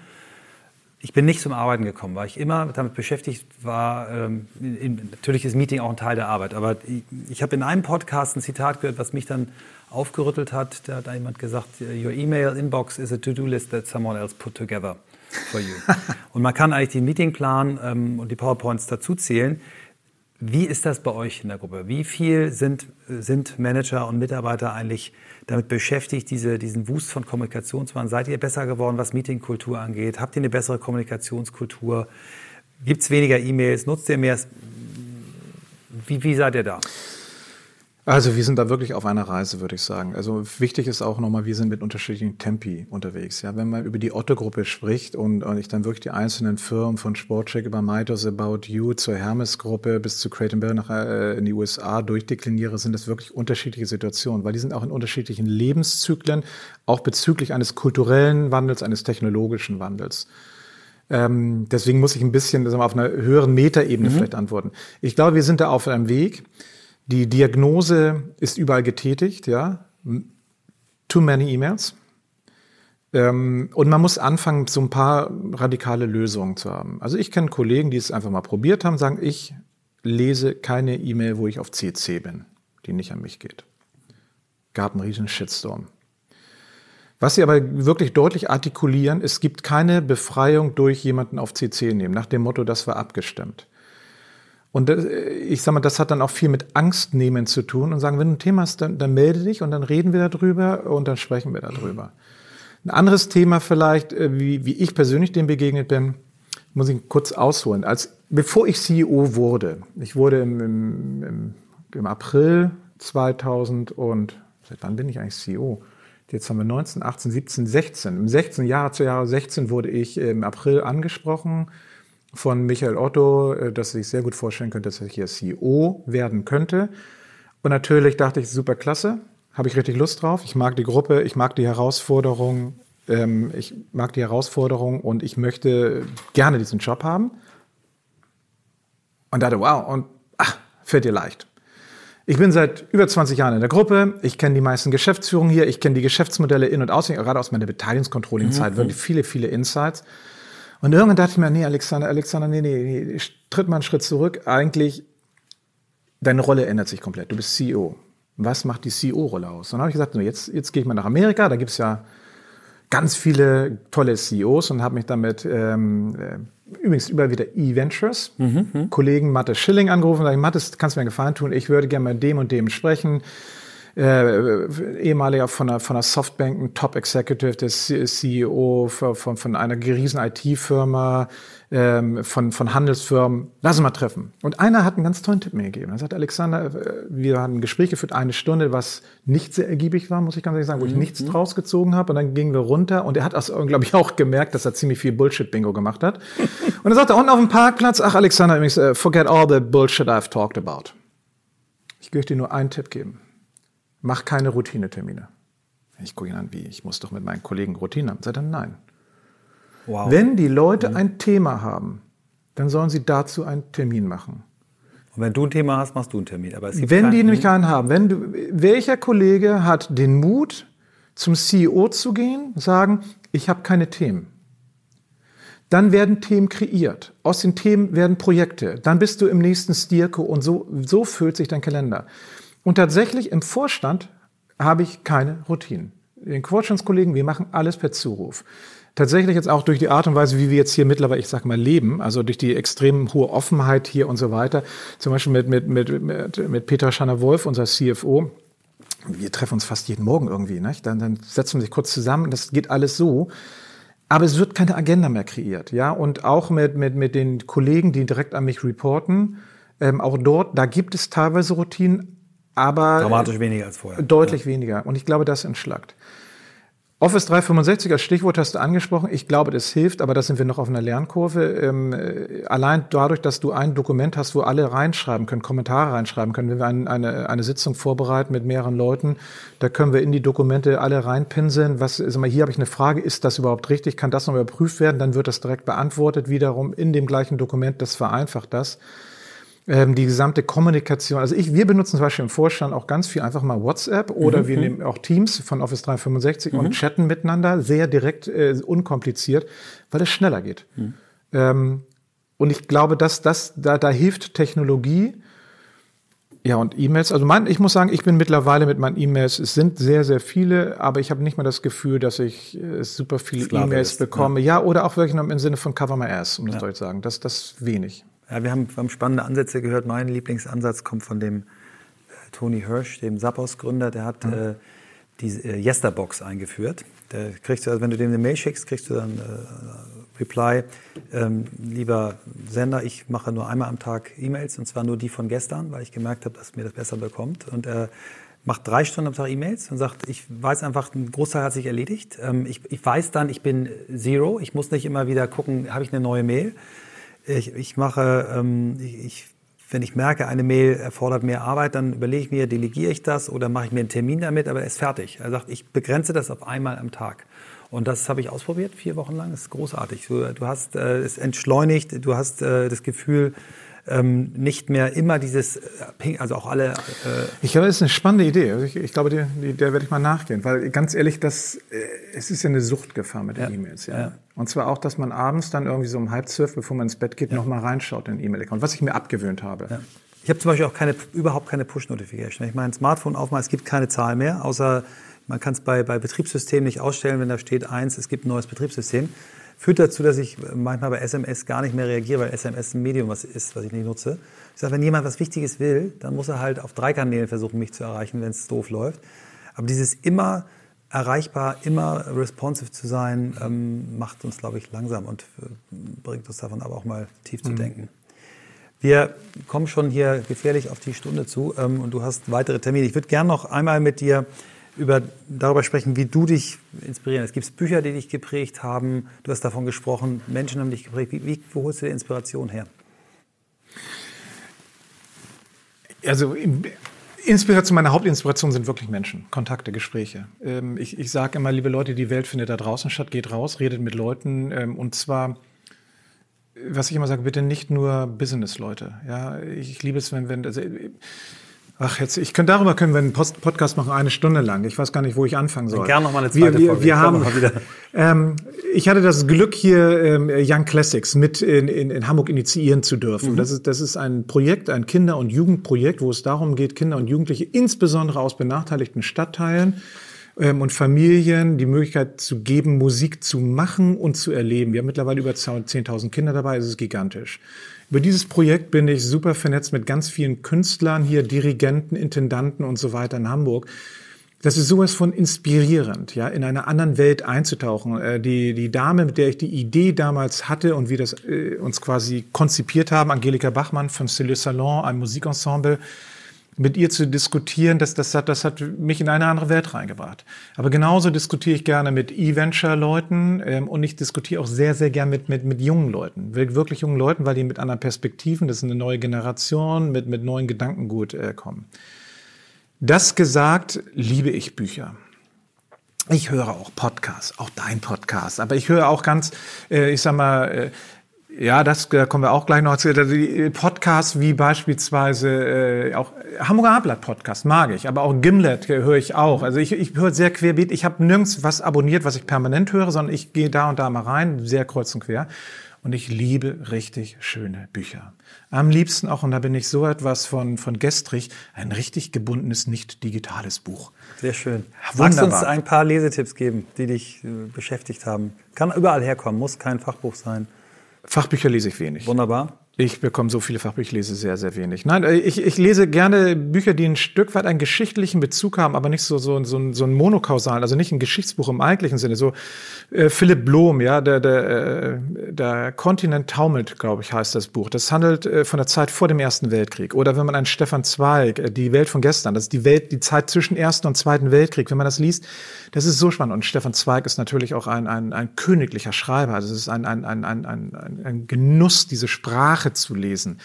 ich bin nicht zum Arbeiten gekommen, weil ich immer damit beschäftigt war. Ähm, in, natürlich ist Meeting auch ein Teil der Arbeit, aber ich, ich habe in einem Podcast ein Zitat gehört, was mich dann aufgerüttelt hat. Da hat jemand gesagt: Your email inbox is a to-do list that someone else put together for you. (laughs) und man kann eigentlich den Meetingplan ähm, und die PowerPoints dazu zählen. Wie ist das bei euch in der Gruppe? Wie viel sind, sind Manager und Mitarbeiter eigentlich damit beschäftigt, diese, diesen Wust von Kommunikation zu machen? Seid ihr besser geworden, was Meetingkultur angeht? Habt ihr eine bessere Kommunikationskultur? Gibt es weniger E-Mails? Nutzt ihr mehr? Wie, wie seid ihr da? Also wir sind da wirklich auf einer Reise, würde ich sagen. Also wichtig ist auch nochmal, wir sind mit unterschiedlichen Tempi unterwegs. Ja, wenn man über die Otto-Gruppe spricht und, und ich dann wirklich die einzelnen Firmen von Sportcheck über Mytos About You zur Hermes-Gruppe bis zu Crate Barrel nach äh, in die USA durchdekliniere, sind das wirklich unterschiedliche Situationen, weil die sind auch in unterschiedlichen Lebenszyklen, auch bezüglich eines kulturellen Wandels, eines technologischen Wandels. Ähm, deswegen muss ich ein bisschen wir, auf einer höheren Metaebene mhm. vielleicht antworten. Ich glaube, wir sind da auf einem Weg. Die Diagnose ist überall getätigt, ja. Too many E-Mails. Ähm, und man muss anfangen, so ein paar radikale Lösungen zu haben. Also ich kenne Kollegen, die es einfach mal probiert haben, sagen, ich lese keine E-Mail, wo ich auf CC bin, die nicht an mich geht. Gab einen riesen Shitstorm. Was sie aber wirklich deutlich artikulieren, es gibt keine Befreiung durch jemanden auf CC nehmen, nach dem Motto, das war abgestimmt. Und ich sag mal, das hat dann auch viel mit Angst nehmen zu tun und sagen, wenn du ein Thema hast, dann, dann melde dich und dann reden wir darüber und dann sprechen wir darüber. Ein anderes Thema vielleicht, äh, wie, wie ich persönlich dem begegnet bin, muss ich kurz ausholen. Als, bevor ich CEO wurde, ich wurde im, im, im, im April 2000 und, seit wann bin ich eigentlich CEO? Jetzt haben wir 19, 18, 17, 16. Im 16 Jahr zu Jahr 16 wurde ich im April angesprochen von Michael Otto, äh, dass sich sehr gut vorstellen könnte, dass er hier CEO werden könnte. Und natürlich dachte ich, super klasse, habe ich richtig Lust drauf. Ich mag die Gruppe, ich mag die Herausforderung, ähm, ich mag die Herausforderung und ich möchte gerne diesen Job haben. Und dachte, wow, und ach, fällt dir leicht. Ich bin seit über 20 Jahren in der Gruppe. Ich kenne die meisten Geschäftsführungen hier. Ich kenne die Geschäftsmodelle in- und auswendig, gerade aus meiner Beteiligungscontrolling-Zeit, mhm. wirklich viele, viele Insights. Und irgendwann dachte ich mir, nee, Alexander, Alexander, nee, nee, nee, tritt mal einen Schritt zurück. Eigentlich, deine Rolle ändert sich komplett. Du bist CEO. Was macht die CEO-Rolle aus? Und dann habe ich gesagt, so, jetzt, jetzt gehe ich mal nach Amerika, da gibt's ja ganz viele tolle CEOs und habe mich damit ähm, äh, übrigens über wieder E-Ventures, mhm, Kollegen Mattes Schilling angerufen und gesagt, Mattes, kannst du mir einen Gefallen tun? Ich würde gerne mit dem und dem sprechen äh, ehemaliger von einer, von einer Softbank, ein Top Executive, der CEO von, von einer riesen IT-Firma, ähm, von, von Handelsfirmen. Lass uns mal treffen. Und einer hat einen ganz tollen Tipp mir gegeben. Er sagt, Alexander, äh, wir haben ein Gespräch geführt, eine Stunde, was nicht sehr ergiebig war, muss ich ganz ehrlich sagen, wo ich mhm. nichts draus gezogen habe. Und dann gingen wir runter und er hat, glaube ich, auch gemerkt, dass er ziemlich viel Bullshit-Bingo gemacht hat. (laughs) und er sagte unten auf dem Parkplatz, ach Alexander, uh, forget all the bullshit I've talked about. Ich möchte dir nur einen Tipp geben. Mach keine Routinetermine. Ich gucke ihn an, wie, ich muss doch mit meinen Kollegen Routine haben. Sagt er, nein. Wow. Wenn die Leute mhm. ein Thema haben, dann sollen sie dazu einen Termin machen. Und wenn du ein Thema hast, machst du einen Termin. Aber wenn die nämlich keinen haben, wenn du, welcher Kollege hat den Mut, zum CEO zu gehen, sagen, ich habe keine Themen. Dann werden Themen kreiert. Aus den Themen werden Projekte. Dann bist du im nächsten Stierko und so, so füllt sich dein Kalender. Und tatsächlich im Vorstand habe ich keine Routinen. Den Vorstandskollegen, wir machen alles per Zuruf. Tatsächlich jetzt auch durch die Art und Weise, wie wir jetzt hier mittlerweile, ich sag mal, leben, also durch die extrem hohe Offenheit hier und so weiter. Zum Beispiel mit, mit, mit, mit, mit Peter Schanner-Wolf, unser CFO. Wir treffen uns fast jeden Morgen irgendwie, nicht? Dann, dann setzen wir sich kurz zusammen. Das geht alles so. Aber es wird keine Agenda mehr kreiert, ja. Und auch mit, mit, mit den Kollegen, die direkt an mich reporten, ähm, auch dort, da gibt es teilweise Routinen, aber Dramatisch weniger als vorher. Deutlich ja. weniger. Und ich glaube, das entschlackt. Office 365 als Stichwort hast du angesprochen. Ich glaube, das hilft, aber da sind wir noch auf einer Lernkurve. Ähm, äh, allein dadurch, dass du ein Dokument hast, wo alle reinschreiben können, Kommentare reinschreiben können. Wenn wir ein, eine, eine Sitzung vorbereiten mit mehreren Leuten, da können wir in die Dokumente alle reinpinseln. Was, sag mal, hier habe ich eine Frage, ist das überhaupt richtig? Kann das noch überprüft werden? Dann wird das direkt beantwortet wiederum in dem gleichen Dokument. Das vereinfacht das ähm, die gesamte Kommunikation. Also ich, wir benutzen zum Beispiel im Vorstand auch ganz viel einfach mal WhatsApp oder mhm. wir nehmen auch Teams von Office 365 mhm. und chatten miteinander sehr direkt, äh, unkompliziert, weil es schneller geht. Mhm. Ähm, und ich glaube, dass das da, da hilft Technologie. Ja, und E-Mails. Also mein, ich muss sagen, ich bin mittlerweile mit meinen E-Mails, es sind sehr, sehr viele, aber ich habe nicht mehr das Gefühl, dass ich äh, super viele E-Mails bekomme. Ja. ja. oder auch wirklich noch im Sinne von Cover My Ass, um das ja. deutlich zu sagen. Das, das wenig. Ja, wir haben, wir haben spannende Ansätze gehört. Mein Lieblingsansatz kommt von dem äh, Tony Hirsch, dem Zappos-Gründer. Der hat mhm. äh, die äh, Yesterbox eingeführt. Der kriegst du, also wenn du dem eine Mail schickst, kriegst du dann äh, Reply. Ähm, lieber Sender, ich mache nur einmal am Tag E-Mails und zwar nur die von gestern, weil ich gemerkt habe, dass mir das besser bekommt. Und er macht drei Stunden am Tag E-Mails und sagt, ich weiß einfach, ein Großteil hat sich erledigt. Ähm, ich, ich weiß dann, ich bin Zero. Ich muss nicht immer wieder gucken, habe ich eine neue Mail ich, ich mache, ähm, ich, wenn ich merke, eine Mail erfordert mehr Arbeit, dann überlege ich mir, delegiere ich das oder mache ich mir einen Termin damit, aber er ist fertig. Er sagt, ich begrenze das auf einmal am Tag. Und das habe ich ausprobiert, vier Wochen lang. Das ist großartig. Du, du hast äh, es entschleunigt, du hast äh, das Gefühl, ähm, nicht mehr immer dieses äh, also auch alle. Äh ich glaube, das ist eine spannende Idee. Also ich, ich glaube, die, die, der werde ich mal nachgehen, weil ganz ehrlich, das, äh, es ist ja eine Suchtgefahr mit den ja. E-Mails. Ja. ja. Und zwar auch, dass man abends dann irgendwie so um halb zwölf, bevor man ins Bett geht, ja. noch mal reinschaut in den E-Mail-Account, was ich mir abgewöhnt habe. Ja. Ich habe zum Beispiel auch keine, überhaupt keine Push-Notification. Wenn ich mein Smartphone aufmache, es gibt keine Zahl mehr, außer man kann es bei, bei Betriebssystemen nicht ausstellen, wenn da steht eins, es gibt ein neues Betriebssystem führt dazu, dass ich manchmal bei SMS gar nicht mehr reagiere, weil SMS ein Medium was ist, was ich nicht nutze. Ich sage, wenn jemand was Wichtiges will, dann muss er halt auf drei Kanälen versuchen, mich zu erreichen, wenn es doof läuft. Aber dieses immer erreichbar, immer responsive zu sein, ähm, macht uns, glaube ich, langsam und äh, bringt uns davon aber auch mal tief zu mhm. denken. Wir kommen schon hier gefährlich auf die Stunde zu ähm, und du hast weitere Termine. Ich würde gerne noch einmal mit dir über, darüber sprechen, wie du dich inspirieren. Es gibt Bücher, die dich geprägt haben. Du hast davon gesprochen, Menschen haben dich geprägt. Wie, wie, wo holst du die Inspiration her? Also Inspiration, meine Hauptinspiration sind wirklich Menschen, Kontakte, Gespräche. Ähm, ich, ich sage immer, liebe Leute, die Welt findet da draußen statt, geht raus, redet mit Leuten ähm, und zwar was ich immer sage, bitte nicht nur Business-Leute. Ja, ich liebe es, wenn, wenn also Ach, jetzt, ich könnte darüber können wir einen Post Podcast machen, eine Stunde lang. Ich weiß gar nicht, wo ich anfangen soll. Gerne noch mal eine zweite wir, wir, Folge. Wir haben, ähm, ich hatte das Glück, hier ähm, Young Classics mit in, in, in Hamburg initiieren zu dürfen. Mhm. Das, ist, das ist ein Projekt, ein Kinder- und Jugendprojekt, wo es darum geht, Kinder und Jugendliche, insbesondere aus benachteiligten Stadtteilen, ähm, und Familien die Möglichkeit zu geben, Musik zu machen und zu erleben. Wir haben mittlerweile über 10.000 Kinder dabei, es ist gigantisch. Über dieses Projekt bin ich super vernetzt mit ganz vielen Künstlern hier, Dirigenten, Intendanten und so weiter in Hamburg. Das ist sowas von inspirierend, ja, in einer anderen Welt einzutauchen. Äh, die, die Dame, mit der ich die Idee damals hatte und wir das äh, uns quasi konzipiert haben, Angelika Bachmann von Stille Salon, ein Musikensemble, mit ihr zu diskutieren, das, das, hat, das hat mich in eine andere Welt reingebracht. Aber genauso diskutiere ich gerne mit E-Venture-Leuten ähm, und ich diskutiere auch sehr, sehr gern mit, mit, mit jungen Leuten, wirklich jungen Leuten, weil die mit anderen Perspektiven, das ist eine neue Generation, mit, mit neuen Gedankengut äh, kommen. Das gesagt, liebe ich Bücher. Ich höre auch Podcasts, auch dein Podcast, aber ich höre auch ganz, äh, ich sag mal, äh, ja, das da kommen wir auch gleich noch zu. Die Podcasts wie beispielsweise äh, auch Hamburger Ablatt Podcast mag ich, aber auch Gimlet höre ich auch. Also ich, ich höre sehr querbeet. Ich habe nirgends was abonniert, was ich permanent höre, sondern ich gehe da und da mal rein, sehr kreuz und quer. Und ich liebe richtig schöne Bücher. Am liebsten auch, und da bin ich so etwas von, von Gestrich, ein richtig gebundenes, nicht digitales Buch. Sehr schön. Wunderbar. Magst du uns ein paar Lesetipps geben, die dich äh, beschäftigt haben? Kann überall herkommen, muss kein Fachbuch sein. Fachbücher lese ich wenig. Wunderbar. Ich bekomme so viele Fachbücher, ich lese sehr, sehr wenig. Nein, äh, ich, ich lese gerne Bücher, die ein Stück weit einen geschichtlichen Bezug haben, aber nicht so, so, so, so ein monokausalen, also nicht ein Geschichtsbuch im eigentlichen Sinne. So äh, Philipp Blom, ja, der, der, äh, der Kontinent taumelt, glaube ich, heißt das Buch. Das handelt äh, von der Zeit vor dem Ersten Weltkrieg. Oder wenn man einen Stefan Zweig, äh, die Welt von gestern, das ist die Welt, die Zeit zwischen Ersten und Zweiten Weltkrieg, wenn man das liest, das ist so spannend. Und Stefan Zweig ist natürlich auch ein, ein, ein königlicher Schreiber. Also es ist ein, ein, ein, ein, ein, ein Genuss, diese Sprache zu lesen.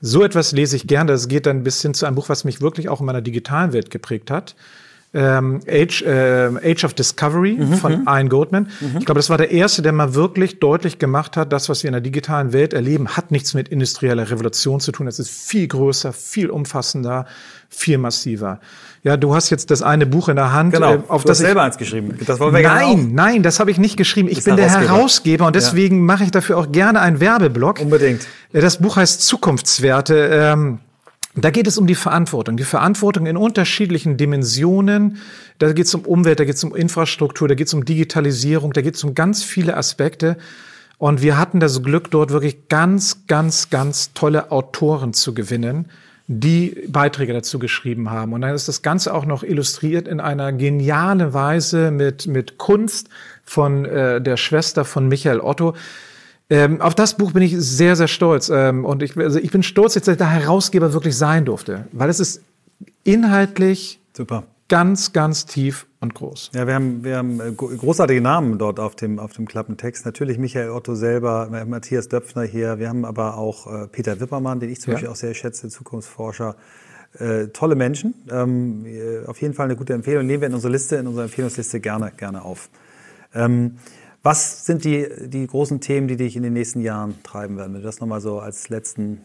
So etwas lese ich gerne. Das geht dann bis hin zu einem Buch, was mich wirklich auch in meiner digitalen Welt geprägt hat. Ähm, Age, äh, Age of Discovery mhm, von mhm. Ian Goldman. Mhm. Ich glaube, das war der erste, der mal wirklich deutlich gemacht hat, das, was wir in der digitalen Welt erleben, hat nichts mit industrieller Revolution zu tun. Es ist viel größer, viel umfassender, viel massiver. Ja, du hast jetzt das eine Buch in der Hand, genau. äh, auf du das hast selber eins geschrieben. Das wollen wir nein, nein, das habe ich nicht geschrieben. Ich bin der Herausgeber und deswegen ja. mache ich dafür auch gerne einen Werbeblock. Unbedingt. Das Buch heißt Zukunftswerte. Ähm, da geht es um die Verantwortung. Die Verantwortung in unterschiedlichen Dimensionen. Da geht es um Umwelt, da geht es um Infrastruktur, da geht es um Digitalisierung, da geht es um ganz viele Aspekte. Und wir hatten das Glück, dort wirklich ganz, ganz, ganz tolle Autoren zu gewinnen die Beiträge dazu geschrieben haben. Und dann ist das Ganze auch noch illustriert in einer genialen Weise mit, mit Kunst von äh, der Schwester von Michael Otto. Ähm, auf das Buch bin ich sehr, sehr stolz. Ähm, und ich, also ich bin stolz, dass ich der Herausgeber wirklich sein durfte, weil es ist inhaltlich Super ganz, ganz tief und groß. Ja, wir haben, wir haben äh, großartige Namen dort auf dem, auf dem Klappentext. Natürlich Michael Otto selber, äh, Matthias Döpfner hier. Wir haben aber auch äh, Peter Wippermann, den ich zum ja. Beispiel auch sehr schätze, Zukunftsforscher. Äh, tolle Menschen. Ähm, äh, auf jeden Fall eine gute Empfehlung. Nehmen wir in unsere Liste, in unsere Empfehlungsliste gerne, gerne auf. Ähm, was sind die, die großen Themen, die dich in den nächsten Jahren treiben werden? Wenn du das nochmal so als letzten.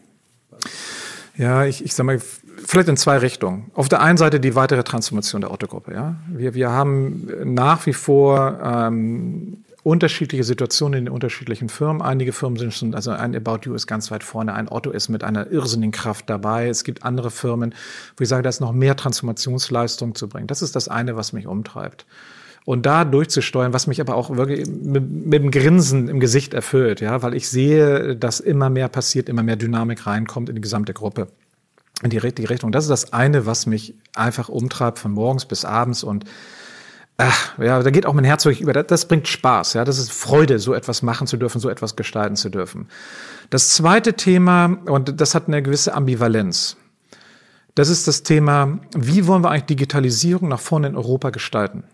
Ja, ich, ich sag mal, vielleicht in zwei Richtungen. Auf der einen Seite die weitere Transformation der Autogruppe. Ja? Wir, wir haben nach wie vor ähm, unterschiedliche Situationen in den unterschiedlichen Firmen. Einige Firmen sind schon, also ein About You ist ganz weit vorne, ein Otto ist mit einer irrsinnigen Kraft dabei. Es gibt andere Firmen, wo ich sage, da ist noch mehr Transformationsleistung zu bringen. Das ist das eine, was mich umtreibt. Und da durchzusteuern, was mich aber auch wirklich mit, mit dem Grinsen im Gesicht erfüllt, ja, weil ich sehe, dass immer mehr passiert, immer mehr Dynamik reinkommt in die gesamte Gruppe in die richtige Richtung. Das ist das eine, was mich einfach umtreibt von morgens bis abends und ach, ja, da geht auch mein Herz wirklich über. Das, das bringt Spaß, ja, das ist Freude, so etwas machen zu dürfen, so etwas gestalten zu dürfen. Das zweite Thema, und das hat eine gewisse Ambivalenz. Das ist das Thema, wie wollen wir eigentlich Digitalisierung nach vorne in Europa gestalten?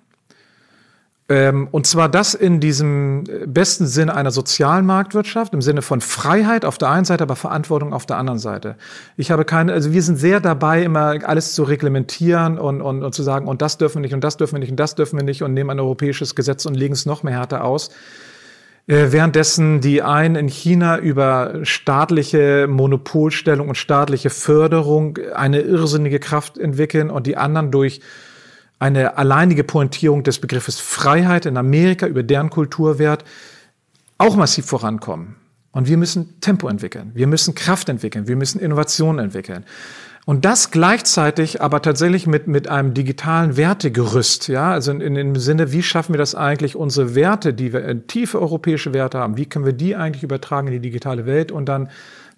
Ähm, und zwar das in diesem äh, besten Sinne einer sozialen Marktwirtschaft, im Sinne von Freiheit auf der einen Seite, aber Verantwortung auf der anderen Seite. Ich habe keine, also wir sind sehr dabei, immer alles zu reglementieren und, und, und zu sagen, und das dürfen wir nicht, und das dürfen wir nicht, und das dürfen wir nicht, und nehmen ein europäisches Gesetz und legen es noch mehr härter aus. Äh, währenddessen die einen in China über staatliche Monopolstellung und staatliche Förderung eine irrsinnige Kraft entwickeln und die anderen durch eine alleinige Pointierung des Begriffes Freiheit in Amerika über deren Kulturwert auch massiv vorankommen. Und wir müssen Tempo entwickeln, wir müssen Kraft entwickeln, wir müssen Innovation entwickeln. Und das gleichzeitig aber tatsächlich mit, mit einem digitalen Wertegerüst, ja, also in, in dem Sinne, wie schaffen wir das eigentlich, unsere Werte, die wir, äh, tiefe europäische Werte haben, wie können wir die eigentlich übertragen in die digitale Welt und dann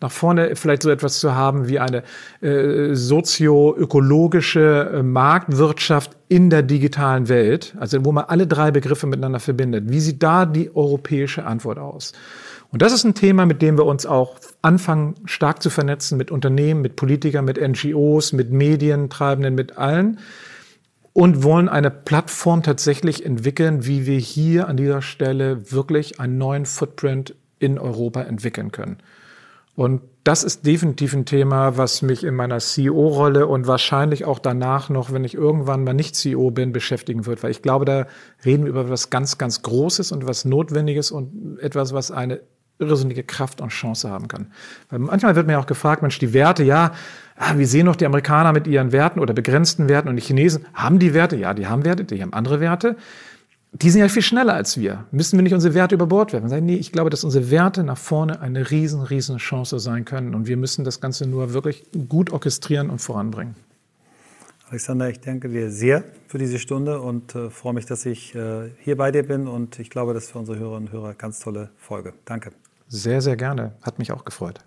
nach vorne vielleicht so etwas zu haben wie eine äh, sozio-ökologische äh, Marktwirtschaft in der digitalen Welt, also wo man alle drei Begriffe miteinander verbindet. Wie sieht da die europäische Antwort aus? Und das ist ein Thema, mit dem wir uns auch anfangen, stark zu vernetzen mit Unternehmen, mit Politikern, mit NGOs, mit Medientreibenden, mit allen und wollen eine Plattform tatsächlich entwickeln, wie wir hier an dieser Stelle wirklich einen neuen Footprint in Europa entwickeln können. Und das ist definitiv ein Thema, was mich in meiner CEO-Rolle und wahrscheinlich auch danach noch, wenn ich irgendwann mal nicht CEO bin, beschäftigen wird. Weil ich glaube, da reden wir über etwas ganz, ganz Großes und was Notwendiges und etwas, was eine irrsinnige Kraft und Chance haben kann. Weil manchmal wird mir auch gefragt, Mensch, die Werte, ja, ah, wie sehen doch die Amerikaner mit ihren Werten oder begrenzten Werten und die Chinesen haben die Werte? Ja, die haben Werte, die haben andere Werte die sind ja viel schneller als wir. Müssen wir nicht unsere Werte über Bord werfen? Sagen, nee, ich glaube, dass unsere Werte nach vorne eine riesen, riesen Chance sein können. Und wir müssen das Ganze nur wirklich gut orchestrieren und voranbringen. Alexander, ich danke dir sehr für diese Stunde und äh, freue mich, dass ich äh, hier bei dir bin. Und ich glaube, das ist für unsere Hörerinnen und Hörer eine ganz tolle Folge. Danke. Sehr, sehr gerne. Hat mich auch gefreut.